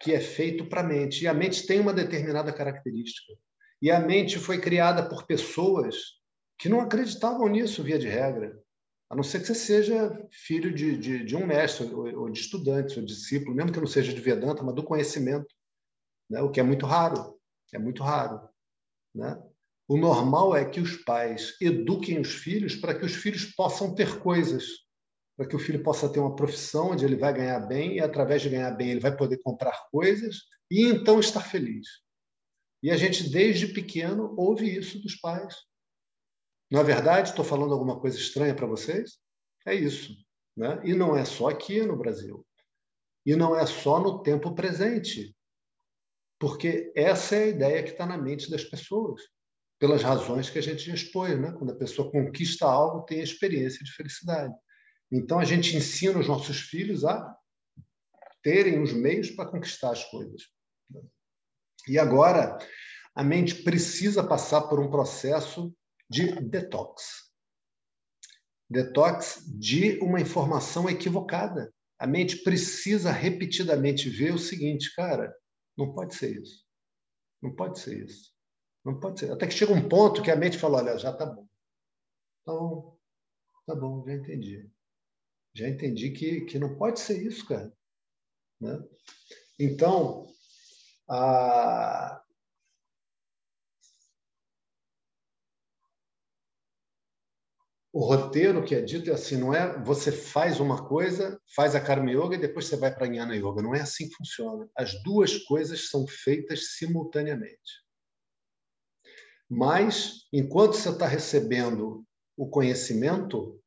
que é feito para a mente. E a mente tem uma determinada característica. E a mente foi criada por pessoas que não acreditavam nisso, via de regra. A não ser que você seja filho de, de, de um mestre, ou, de estudante, ou discípulo, mesmo que não seja de Vedanta, mas do conhecimento, né? o que é muito raro. É muito raro. Né? O normal é que os pais eduquem os filhos para que os filhos possam ter coisas, para que o filho possa ter uma profissão onde ele vai ganhar bem e, através de ganhar bem, ele vai poder comprar coisas e então estar feliz. E a gente, desde pequeno, ouve isso dos pais. Não é verdade? Estou falando alguma coisa estranha para vocês? É isso. Né? E não é só aqui no Brasil. E não é só no tempo presente. Porque essa é a ideia que está na mente das pessoas pelas razões que a gente expõe, né? Quando a pessoa conquista algo, tem a experiência de felicidade. Então a gente ensina os nossos filhos a terem os meios para conquistar as coisas. E agora a mente precisa passar por um processo de detox. Detox de uma informação equivocada. A mente precisa repetidamente ver o seguinte, cara, não pode ser isso. Não pode ser isso. Não pode ser. Até que chega um ponto que a mente fala: olha, já está bom. Então, tá bom, já entendi. Já entendi que, que não pode ser isso, cara. Né? Então, a... o roteiro que é dito é assim, não é você faz uma coisa, faz a Karma Yoga e depois você vai para a Jnana Yoga. Não é assim que funciona. As duas coisas são feitas simultaneamente. Mas, enquanto você está recebendo o conhecimento,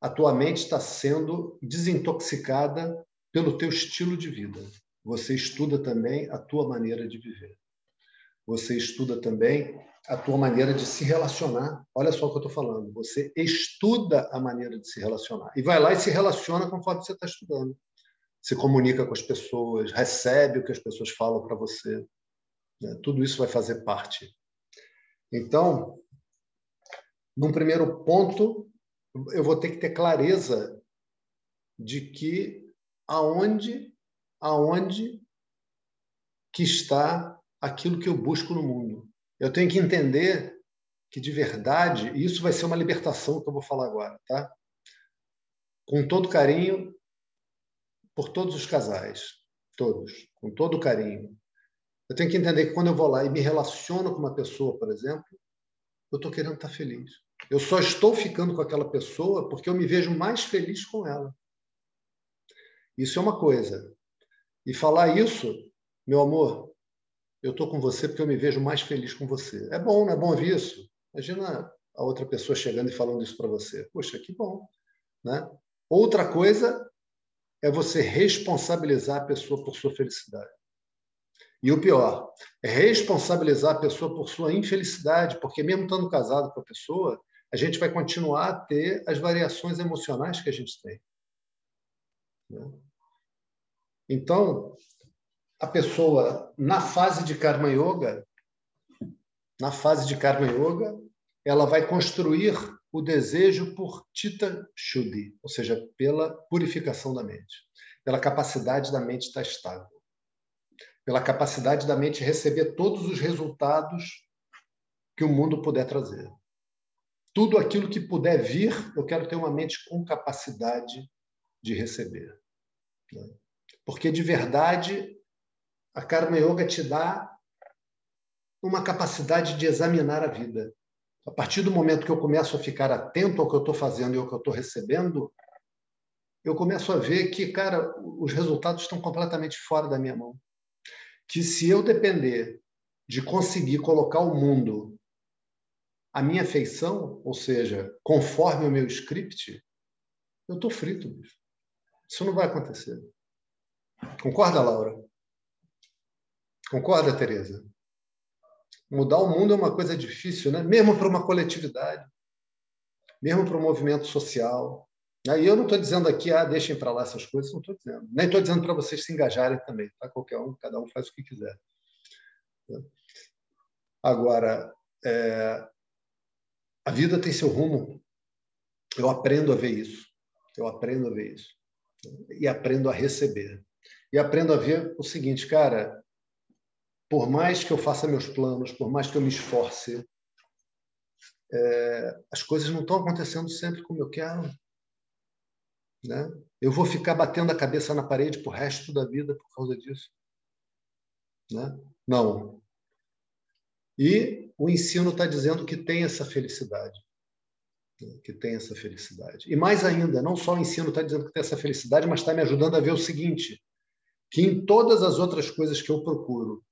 a tua mente está sendo desintoxicada pelo teu estilo de vida. Você estuda também a tua maneira de viver. Você estuda também a tua maneira de se relacionar. Olha só o que eu estou falando. Você estuda a maneira de se relacionar. E vai lá e se relaciona conforme você está estudando. Se comunica com as pessoas, recebe o que as pessoas falam para você. Né? Tudo isso vai fazer parte então, num primeiro ponto, eu vou ter que ter clareza de que aonde aonde que está aquilo que eu busco no mundo. Eu tenho que entender que de verdade, e isso vai ser uma libertação que eu vou falar agora, tá? Com todo carinho por todos os casais, todos, com todo carinho. Eu tenho que entender que quando eu vou lá e me relaciono com uma pessoa, por exemplo, eu estou querendo estar feliz. Eu só estou ficando com aquela pessoa porque eu me vejo mais feliz com ela. Isso é uma coisa. E falar isso, meu amor, eu estou com você porque eu me vejo mais feliz com você. É bom, não é bom ouvir isso? Imagina a outra pessoa chegando e falando isso para você. Poxa, que bom. Né? Outra coisa é você responsabilizar a pessoa por sua felicidade. E o pior, é responsabilizar a pessoa por sua infelicidade, porque mesmo estando casado com a pessoa, a gente vai continuar a ter as variações emocionais que a gente tem. Né? Então, a pessoa, na fase de Karma Yoga, na fase de Karma Yoga, ela vai construir o desejo por Tita Shuddhi, ou seja, pela purificação da mente, pela capacidade da mente estar estável pela capacidade da mente receber todos os resultados que o mundo puder trazer. Tudo aquilo que puder vir, eu quero ter uma mente com capacidade de receber. Né? Porque, de verdade, a Karma Yoga te dá uma capacidade de examinar a vida. A partir do momento que eu começo a ficar atento ao que eu estou fazendo e ao que eu estou recebendo, eu começo a ver que, cara, os resultados estão completamente fora da minha mão. que se eu depender de conseguir colocar o mundo à minha feição, ou seja, conforme o meu script, eu estou frito, bicho. Isso não vai acontecer. Concorda, Laura? Concorda, Tereza? Mudar o mundo é uma coisa difícil, né? Mesmo para uma coletividade, mesmo para um movimento social. E eu não estou dizendo aqui, ah, deixem para lá essas coisas, não estou dizendo. Nem estou dizendo para vocês se engajarem também, tá? Qualquer um, cada um faz o que quiser. Agora, é, a vida tem seu rumo. Eu aprendo a ver isso. Eu aprendo a ver isso. E aprendo a receber. E aprendo a ver o seguinte, cara, por mais que eu faça meus planos, por mais que eu me esforce, é, as coisas não estão acontecendo sempre como eu quero. Né? Eu vou ficar batendo a cabeça na parede por resto da vida por causa disso. Né? Não. E o ensino está dizendo que tem essa felicidade. Né? Que tem essa felicidade. E mais ainda, não só o ensino está dizendo que tem essa felicidade, mas está me ajudando a ver o seguinte: que em todas as outras coisas que eu procuro,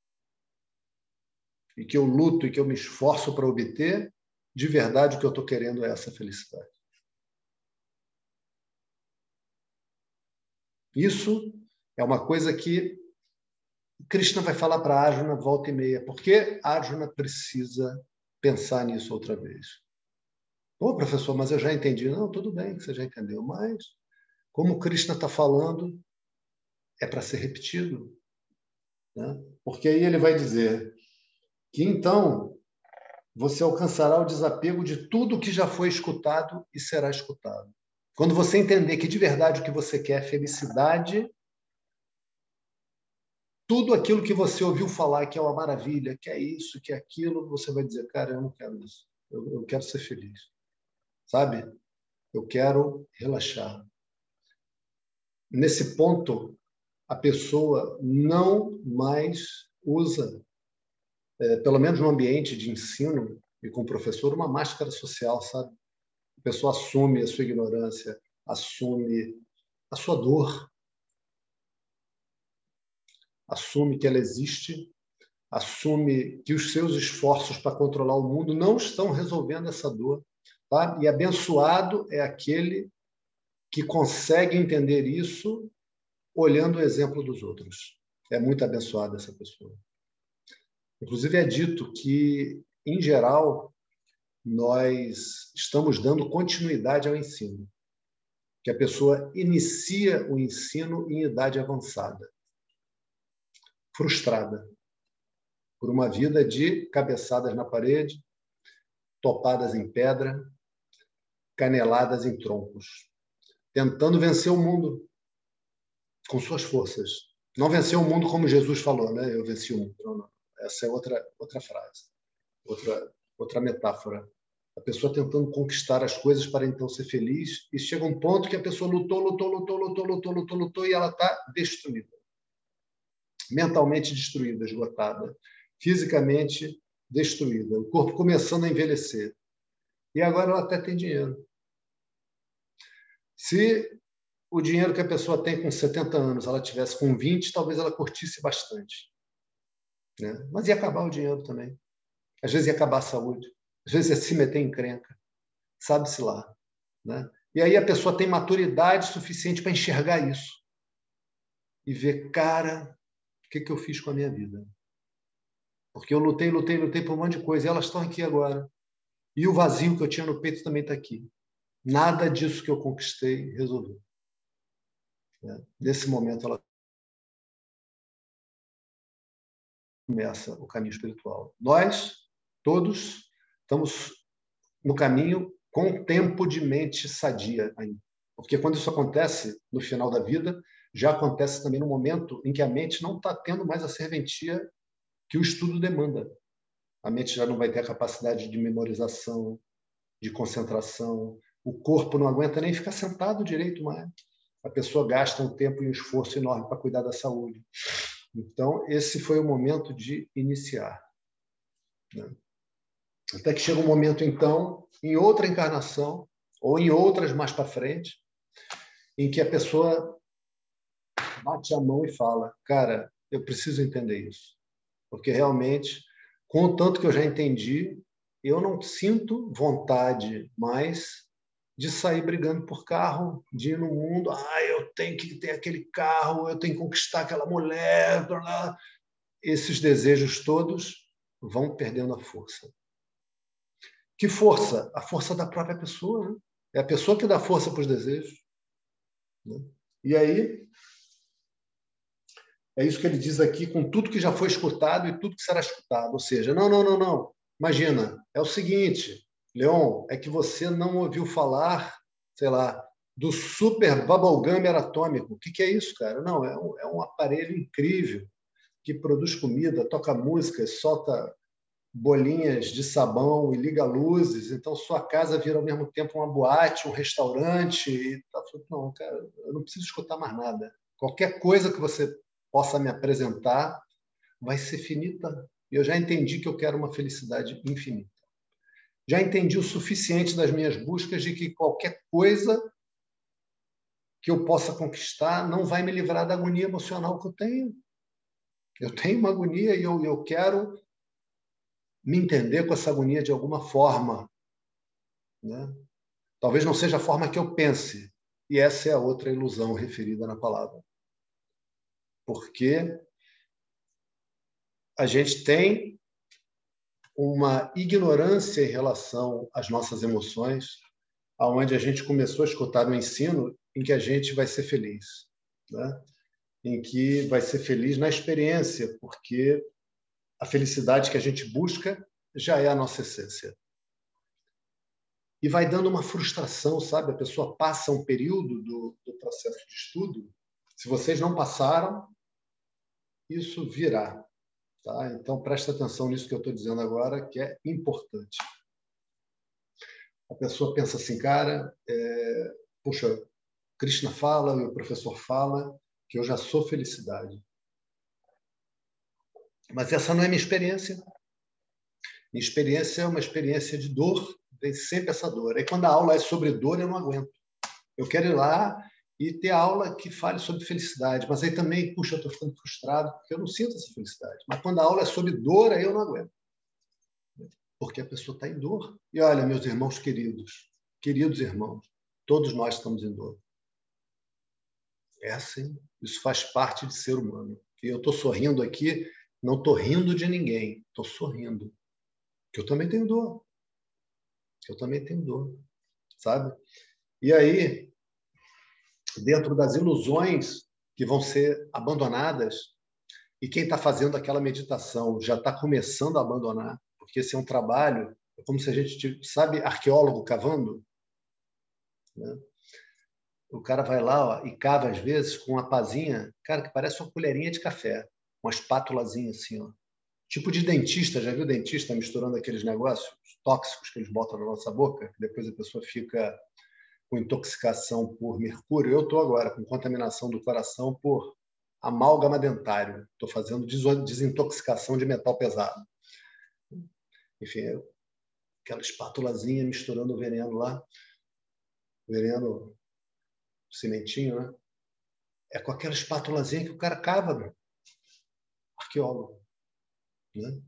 e que eu luto e que eu me esforço para obter, de verdade o que eu estou querendo é essa felicidade. Isso é uma coisa que Krishna vai falar para Arjuna volta e meia, porque Arjuna precisa pensar nisso outra vez. Pô, professor, mas eu já entendi. Não, tudo bem que você já entendeu, mas como Krishna está falando, é para ser repetido. Né? Porque aí ele vai dizer: que então você alcançará o desapego de tudo que já foi escutado e será escutado. Quando você entender que de verdade o que você quer é felicidade, tudo aquilo que você ouviu falar que é uma maravilha, que é isso, que é aquilo, você vai dizer, cara, eu não quero isso. Eu, eu quero ser feliz. Sabe? Eu quero relaxar. Nesse ponto, a pessoa não mais usa é, pelo menos no ambiente de ensino e com o professor, uma máscara social, sabe? A pessoa assume a sua ignorância, assume a sua dor, assume que ela existe, assume que os seus esforços para controlar o mundo não estão resolvendo essa dor. Tá? E abençoado é aquele que consegue entender isso olhando o exemplo dos outros. É muito abençoada essa pessoa. Inclusive, é dito que, em geral, nós estamos dando continuidade ao ensino, que a pessoa inicia o ensino em idade avançada, frustrada por uma vida de cabeçadas na parede, topadas em pedra, caneladas em troncos, tentando vencer o mundo com suas forças. Não vencer o mundo como Jesus falou, né? Eu venci o mundo. Não, não. Essa é outra, outra frase, outra, outra metáfora. A pessoa tentando conquistar as coisas para então ser feliz, e chega um ponto que a pessoa lutou, lutou, lutou, lutou, lutou, lutou, lutou, e ela está destruída. Mentalmente destruída, esgotada. Fisicamente destruída. O corpo começando a envelhecer. E agora ela até tem dinheiro. Se o dinheiro que a pessoa tem com 70 anos, ela tivesse com 20, talvez ela curtisse bastante. Né? Mas ia acabar o dinheiro também. Às vezes ia acabar a saúde. Às vezes ia se meter em crenca. Sabe-se lá. Né? E aí a pessoa tem maturidade suficiente para enxergar isso. E ver, cara, o que, que eu fiz com a minha vida? Porque eu lutei, lutei, lutei por um monte de coisa. E elas estão aqui agora. E o vazio que eu tinha no peito também está aqui. Nada disso que eu conquistei resolveu. Né? Nesse momento, ela começa o caminho espiritual. Nós, todos, estamos no caminho com tempo de mente sadia ainda. Porque quando isso acontece no final da vida, já acontece também no momento em que a mente não está tendo mais a serventia que o estudo demanda. A mente já não vai ter a capacidade de memorização, de concentração. O corpo não aguenta nem ficar sentado direito mais. A pessoa gasta um tempo e um esforço enorme para cuidar da saúde. Então, esse foi o momento de iniciar. Né? Até que chega um momento, então, em outra encarnação, ou em outras mais para frente, em que a pessoa bate a mão e fala: Cara, eu preciso entender isso. Porque realmente, com o tanto que eu já entendi, eu não sinto vontade mais de sair brigando por carro, de ir no mundo, ah, eu tenho que ter aquele carro, eu tenho que conquistar aquela mulher, blá, blá. esses desejos todos vão perdendo a força. Que força? A força da própria pessoa. Né? É a pessoa que dá força para os desejos. Né? E aí, é isso que ele diz aqui, com tudo que já foi escutado e tudo que será escutado. Ou seja, não, não, não, não. Imagina, é o seguinte, Leon, é que você não ouviu falar, sei lá, do super bubblegum atômico. O que, que é isso, cara? Não, é um, é um aparelho incrível que produz comida, toca música, solta bolinhas de sabão e liga luzes. Então, sua casa vira ao mesmo tempo uma boate, um restaurante. E tá, não, cara, eu não preciso escutar mais nada. Qualquer coisa que você possa me apresentar vai ser finita. Eu já entendi que eu quero uma felicidade infinita. Já entendi o suficiente das minhas buscas de que qualquer coisa que eu possa conquistar não vai me livrar da agonia emocional que eu tenho. Eu tenho uma agonia e eu, eu quero me entender com essa agonia de alguma forma. Né? Talvez não seja a forma que eu pense. E essa é a outra ilusão referida na palavra. Porque a gente tem uma ignorância em relação às nossas emoções, aonde a gente começou a escutar no ensino em que a gente vai ser feliz, né? em que vai ser feliz na experiência, porque a felicidade que a gente busca já é a nossa essência. E vai dando uma frustração, sabe? A pessoa passa um período do, do processo de estudo. Se vocês não passaram, isso virá. Tá? Então, presta atenção nisso que eu estou dizendo agora, que é importante. A pessoa pensa assim, cara, é, puxa, Krishna fala, o professor fala que eu já sou felicidade. Mas essa não é minha experiência. Minha experiência é uma experiência de dor, tem sempre essa dor. Aí, quando a aula é sobre dor, eu não aguento. Eu quero ir lá e ter aula que fale sobre felicidade. Mas aí também, puxa, eu estou ficando frustrado porque eu não sinto essa felicidade. Mas quando a aula é sobre dor, aí eu não aguento. Porque a pessoa está em dor. E olha, meus irmãos queridos, queridos irmãos, todos nós estamos em dor. É assim. Isso faz parte de ser humano. E eu estou sorrindo aqui, não estou rindo de ninguém, estou sorrindo. Que eu também tenho dor. Eu também tenho dor. Sabe? E aí, dentro das ilusões que vão ser abandonadas. E quem está fazendo aquela meditação já está começando a abandonar, porque esse é um trabalho, é como se a gente, sabe, arqueólogo cavando? Né? O cara vai lá ó, e cava, às vezes, com uma pazinha, cara, que parece uma colherinha de café, uma espátulazinha assim, ó. Tipo de dentista, já viu dentista misturando aqueles negócios tóxicos que eles botam na nossa boca, que depois a pessoa fica com intoxicação por mercúrio. Eu estou agora com contaminação do coração por amálgama dentário. Estou fazendo desintoxicação de metal pesado. Enfim, aquela espátulazinha misturando o veneno lá, veneno cimentinho, né? É com aquela espátulazinha que o cara cava, arqueólogo. Né?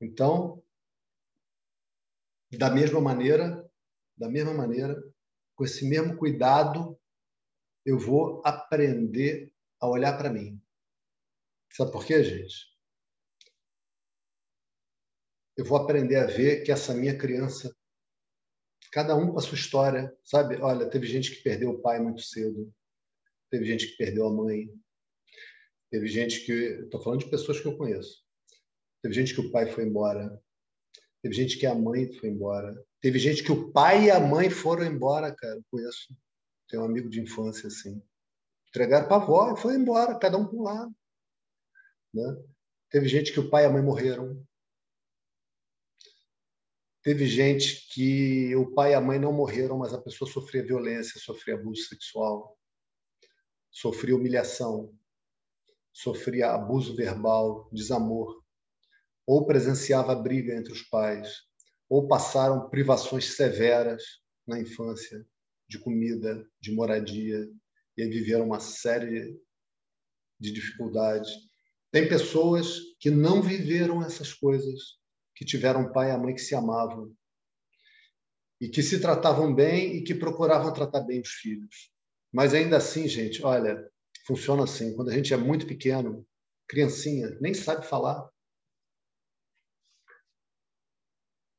Então, da mesma maneira, da mesma maneira, com esse mesmo cuidado, eu vou aprender a olhar para mim. Sabe por quê, gente? Eu vou aprender a ver que essa minha criança, cada um com a sua história, sabe? Olha, teve gente que perdeu o pai muito cedo, teve gente que perdeu a mãe, teve gente que. Estou falando de pessoas que eu conheço. Teve gente que o pai foi embora, teve gente que a mãe foi embora, Teve gente que o pai e a mãe foram embora, cara. Eu conheço. Tem um amigo de infância assim. Entregaram para a avó e foi embora, cada um para um lado. Né? Teve gente que o pai e a mãe morreram. Teve gente que o pai e a mãe não morreram, mas a pessoa sofria violência, sofria abuso sexual, sofria humilhação, sofria abuso verbal, desamor, ou presenciava briga entre os pais, ou passaram privações severas na infância de comida, de moradia, e viveram uma série de dificuldades. Tem pessoas que não viveram essas coisas, que tiveram pai e mãe que se amavam e que se tratavam bem e que procuravam tratar bem os filhos. Mas ainda assim, gente, olha, funciona assim. Quando a gente é muito pequeno, criancinha, nem sabe falar.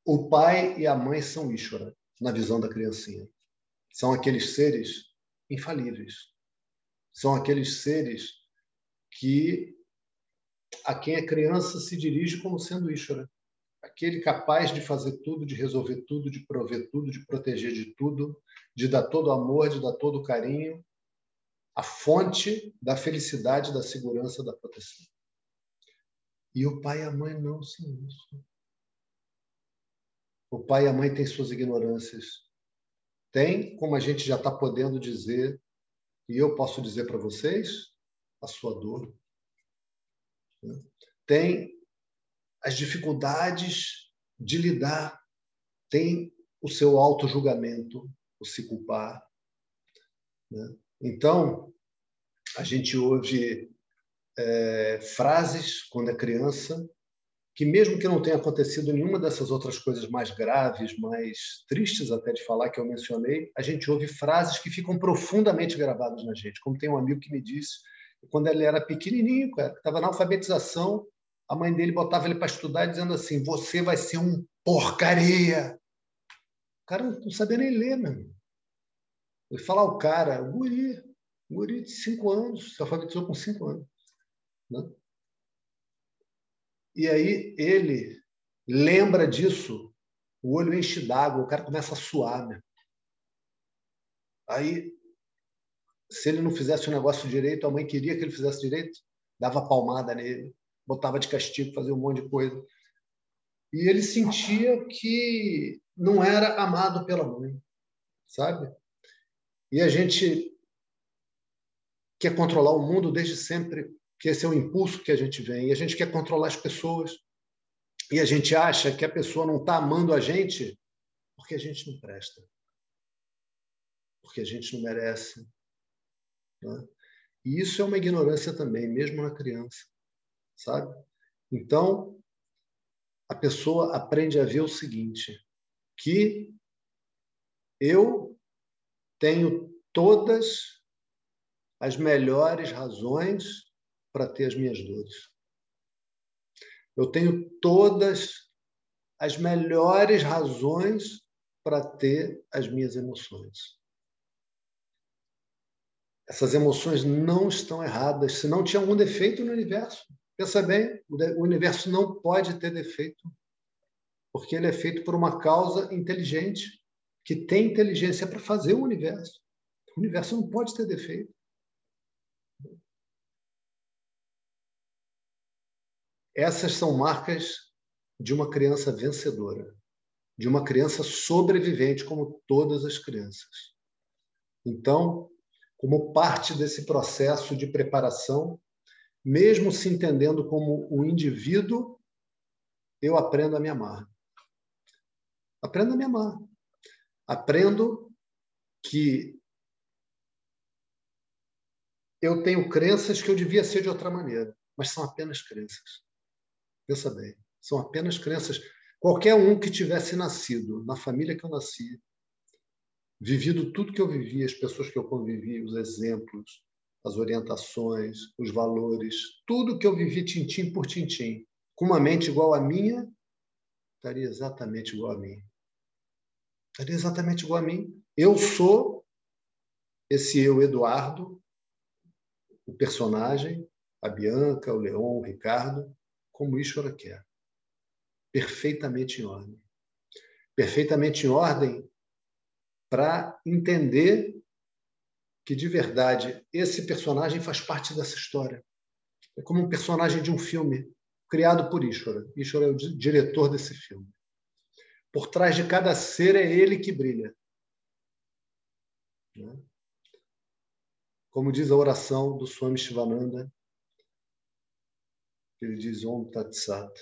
O pai e a mãe são Ishvara, na visão da criancinha. São aqueles seres infalíveis. São aqueles seres que a quem a criança se dirige como sendo Ishvara. Aquele capaz de fazer tudo, de resolver tudo, de prover tudo, de proteger de tudo, de dar todo o amor, de dar todo o carinho, a fonte da felicidade, da segurança, da proteção. E o pai e a mãe não são isso. O pai e a mãe têm suas ignorâncias. Tem, como a gente já está podendo dizer, e eu posso dizer para vocês, a sua dor. Tem as dificuldades de lidar, tem o seu auto-julgamento, o se culpar. Né? Então, a gente ouve é, frases quando é criança que mesmo que não tenha acontecido nenhuma dessas outras coisas mais graves, mais tristes até de falar que eu mencionei, a gente ouve frases que ficam profundamente gravadas na gente. Como tem um amigo que me disse, quando ele era pequenininho, estava na alfabetização, a mãe dele botava ele para estudar dizendo assim: "Você vai ser um porcaria". O cara não sabia nem ler, meu. Ele fala o cara, o guri, o guri de cinco anos, se alfabetizou com cinco anos. Né? E aí ele lembra disso, o olho enche d'água, o cara começa a suar. Né? Aí, se ele não fizesse o negócio direito, a mãe queria que ele fizesse direito, dava palmada nele, botava de castigo, fazia um monte de coisa. E ele sentia que não era amado pela mãe, sabe? E a gente quer controlar o mundo desde sempre que esse é o impulso que a gente vem. E a gente quer controlar as pessoas. E a gente acha que a pessoa não está amando a gente porque a gente não presta. Porque a gente não merece. Né? E isso é uma ignorância também, mesmo na criança. Sabe? Então, a pessoa aprende a ver o seguinte: que eu tenho todas as melhores razões para ter as minhas dores. Eu tenho todas as melhores razões para ter as minhas emoções. Essas emoções não estão erradas, se não tinha algum defeito no universo. Pensa bem, o universo não pode ter defeito, porque ele é feito por uma causa inteligente, que tem inteligência para fazer o universo. O universo não pode ter defeito. Essas são marcas de uma criança vencedora, de uma criança sobrevivente, como todas as crianças. Então, como parte desse processo de preparação, mesmo se entendendo como um indivíduo, eu aprendo a me amar. Aprendo a me amar. Aprendo que eu tenho crenças que eu devia ser de outra maneira, mas são apenas crenças. Pensa bem, são apenas crenças. Qualquer um que tivesse nascido na família que eu nasci, vivido tudo que eu vivi, as pessoas que eu convivi, os exemplos, as orientações, os valores, tudo que eu vivi tintim por tintim, com uma mente igual à minha, estaria exatamente igual a mim. Estaria exatamente igual a mim. Eu sou esse eu, Eduardo, o personagem, a Bianca, o Leon, o Ricardo, como Ishvara quer. Perfeitamente em ordem. Perfeitamente em ordem para entender que, de verdade, esse personagem faz parte dessa história. É como um personagem de um filme criado por Ishvara. Ishvara é o diretor desse filme. Por trás de cada ser é ele que brilha. Né? Como diz a oração do Swami Shivananda, ele diz Om Tat Sat.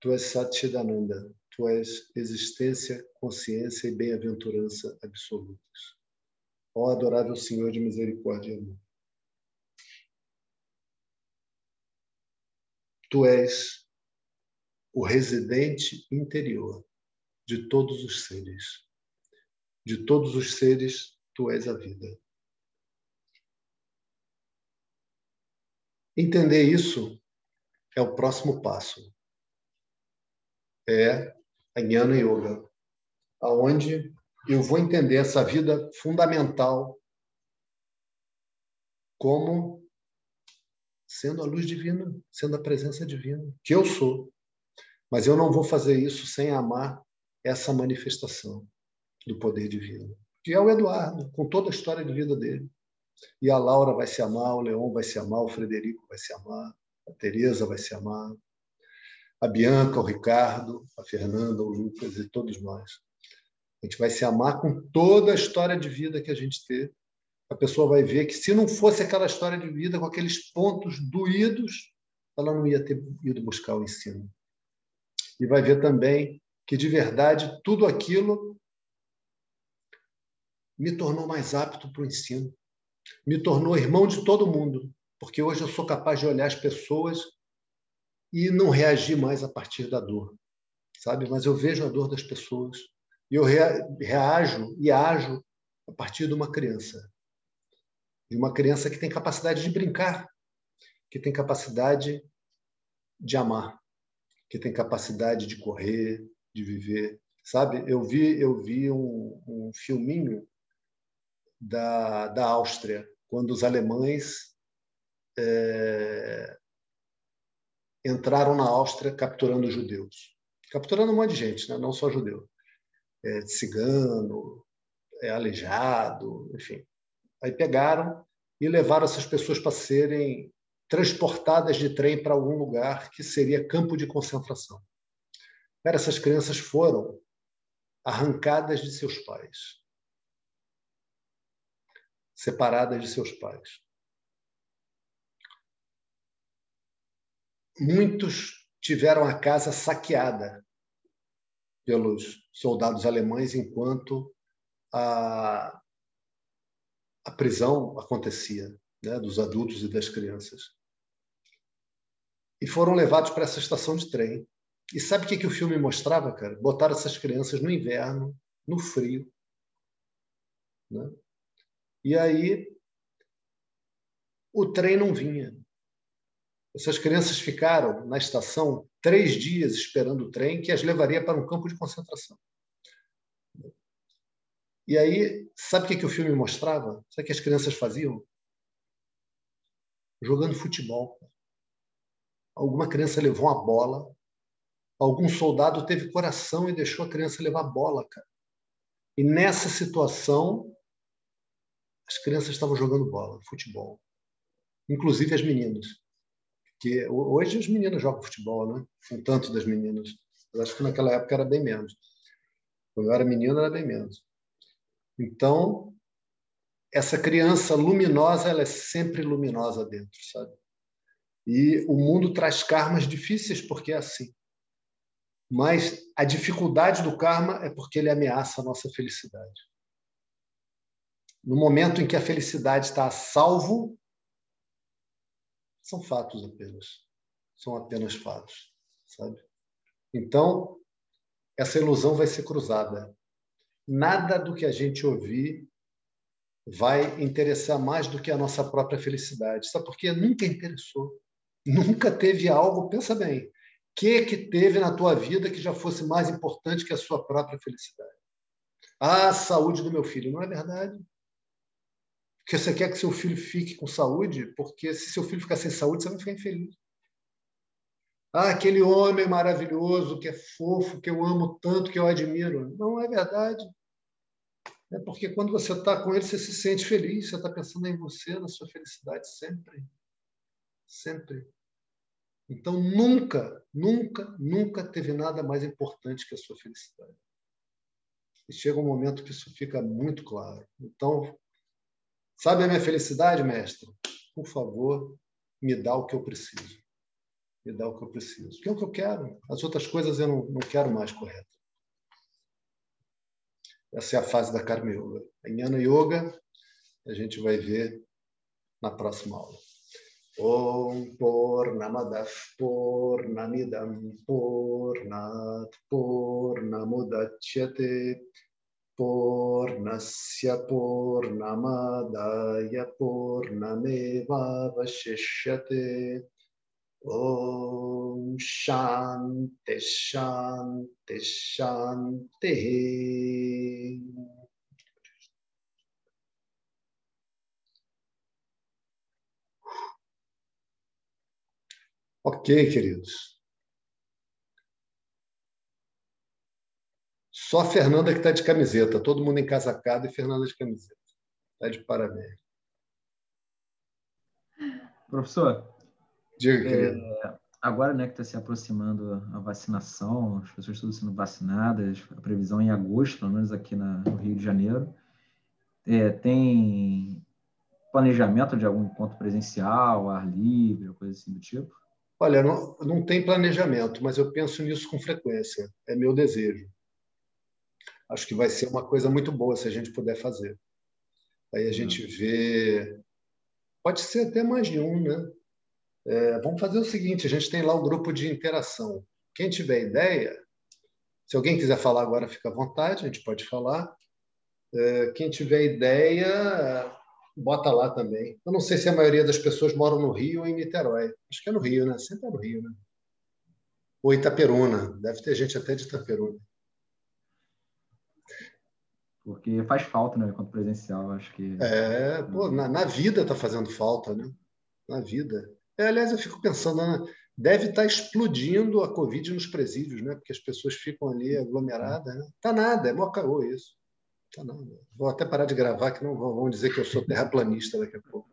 Tu és Satchidananda, tu és existência, consciência e bem-aventurança absolutas. Ó adorável Senhor de misericórdia e amor. tu és o residente interior de todos os seres. De todos os seres, tu és a vida. Entender isso é o próximo passo. É a Jnana Yoga, aonde eu vou entender essa vida fundamental como sendo a luz divina, sendo a presença divina, que eu sou. Mas eu não vou fazer isso sem amar essa manifestação do poder divino, que é o Eduardo, com toda a história de vida dele. E a Laura vai se amar, o Leon vai se amar, o Frederico vai se amar, a Teresa vai se amar, a Bianca, o Ricardo, a Fernanda, o Lucas e todos nós. A gente vai se amar com toda a história de vida que a gente teve. A pessoa vai ver que se não fosse aquela história de vida com aqueles pontos doídos, ela não ia ter ido buscar o ensino. E vai ver também que de verdade tudo aquilo me tornou mais apto para o ensino, me tornou irmão de todo mundo, porque hoje eu sou capaz de olhar as pessoas e não reagir mais a partir da dor, sabe? Mas eu vejo a dor das pessoas e eu reajo e ajo a partir de uma criança, de uma criança que tem capacidade de brincar, que tem capacidade de amar, que tem capacidade de correr, de viver, sabe? Eu vi eu vi um, um filminho da, da Áustria quando os alemães é, entraram na Áustria capturando judeus, capturando um monte de gente, né? não só judeu, é, cigano, é, aleijado, enfim. Aí pegaram e levaram essas pessoas para serem transportadas de trem para algum lugar que seria campo de concentração. essas crianças foram arrancadas de seus pais, separadas de seus pais. Muitos tiveram a casa saqueada pelos soldados alemães enquanto a, a prisão acontecia né, dos adultos e das crianças. E foram levados para essa estação de trem. E sabe o que, que o filme mostrava, cara? Botaram essas crianças no inverno, no frio. Né? E aí o trem não vinha. Essas crianças ficaram na estação três dias esperando o trem que as levaria para um campo de concentração. E aí, sabe o que, que o filme mostrava? Sabe o que as crianças faziam? Jogando futebol. Alguma criança levou uma bola, algum soldado teve coração e deixou a criança levar bola, cara. E nessa situação, as crianças estavam jogando bola, futebol. Inclusive as meninas que hoje os meninos jogam futebol, né? Um tanto das meninas. Eu acho que naquela época era bem menos. Quando eu era menino era bem menos. Então, essa criança luminosa, ela é sempre luminosa dentro, sabe? E o mundo traz karmas difíceis porque é assim. Mas a dificuldade do karma é porque ele ameaça a nossa felicidade. No momento em que a felicidade está a salvo, são fatos apenas. São apenas fatos, sabe? Então, essa ilusão vai ser cruzada. Nada do que a gente ouvir vai interessar mais do que a nossa própria felicidade. Sabe por quê? Nunca interessou. Nunca teve algo, pensa bem, que que teve na tua vida que já fosse mais importante que a sua própria felicidade? Ah, a saúde do meu filho. Não é verdade? Porque você quer que seu filho fique com saúde, porque se seu filho ficar sem saúde, você vai ficar infeliz. Ah, aquele homem maravilhoso, que é fofo, que eu amo tanto, que eu admiro. Não é verdade. É porque quando você está com ele, você se sente feliz, você está pensando em você, na sua felicidade sempre. Sempre. Então, nunca, nunca, nunca teve nada mais importante que a sua felicidade. E chega um momento que isso fica muito claro. Então, Sabe a minha felicidade, mestre? Por favor, me dá o que eu preciso. Me dá o que eu preciso. Que é o que eu quero. As outras coisas eu não, não quero mais, correto? Essa é a fase da Karma Yoga. A Jnana Yoga a gente vai ver na próxima aula. Om Purnamadav Purnamidam Purnat Purnamudachyate Purnasya Purnamadaya Purnameva Vashishyate Om Shanti Shanti Shanti Ok, queridos. Só a Fernanda que está de camiseta. Todo mundo encasacado e Fernanda de camiseta. Está de parabéns. Professor, Diga. É, agora né, que está se aproximando a vacinação, as pessoas estão sendo vacinadas, a previsão é em agosto, pelo menos aqui na, no Rio de Janeiro. É, tem planejamento de algum encontro presencial, ar livre, coisa assim do tipo? Olha, não, não tem planejamento, mas eu penso nisso com frequência. É meu desejo. Acho que vai ser uma coisa muito boa se a gente puder fazer. Aí a gente uhum. vê. Pode ser até mais de um, né? É, vamos fazer o seguinte: a gente tem lá o grupo de interação. Quem tiver ideia, se alguém quiser falar agora, fica à vontade, a gente pode falar. É, quem tiver ideia, bota lá também. Eu não sei se a maioria das pessoas moram no Rio ou em Niterói. Acho que é no Rio, né? Sempre é no Rio, né? Ou Itaperuna. Deve ter gente até de Itaperuna. Porque faz falta, né? Enquanto presencial, acho que. É, pô, na, na vida está fazendo falta, né? Na vida. É, aliás, eu fico pensando, né? deve estar tá explodindo a Covid nos presídios, né? Porque as pessoas ficam ali aglomeradas, né? Tá nada, é mó caô isso. Tá nada. Vou até parar de gravar, que não vão dizer que eu sou terraplanista daqui a pouco.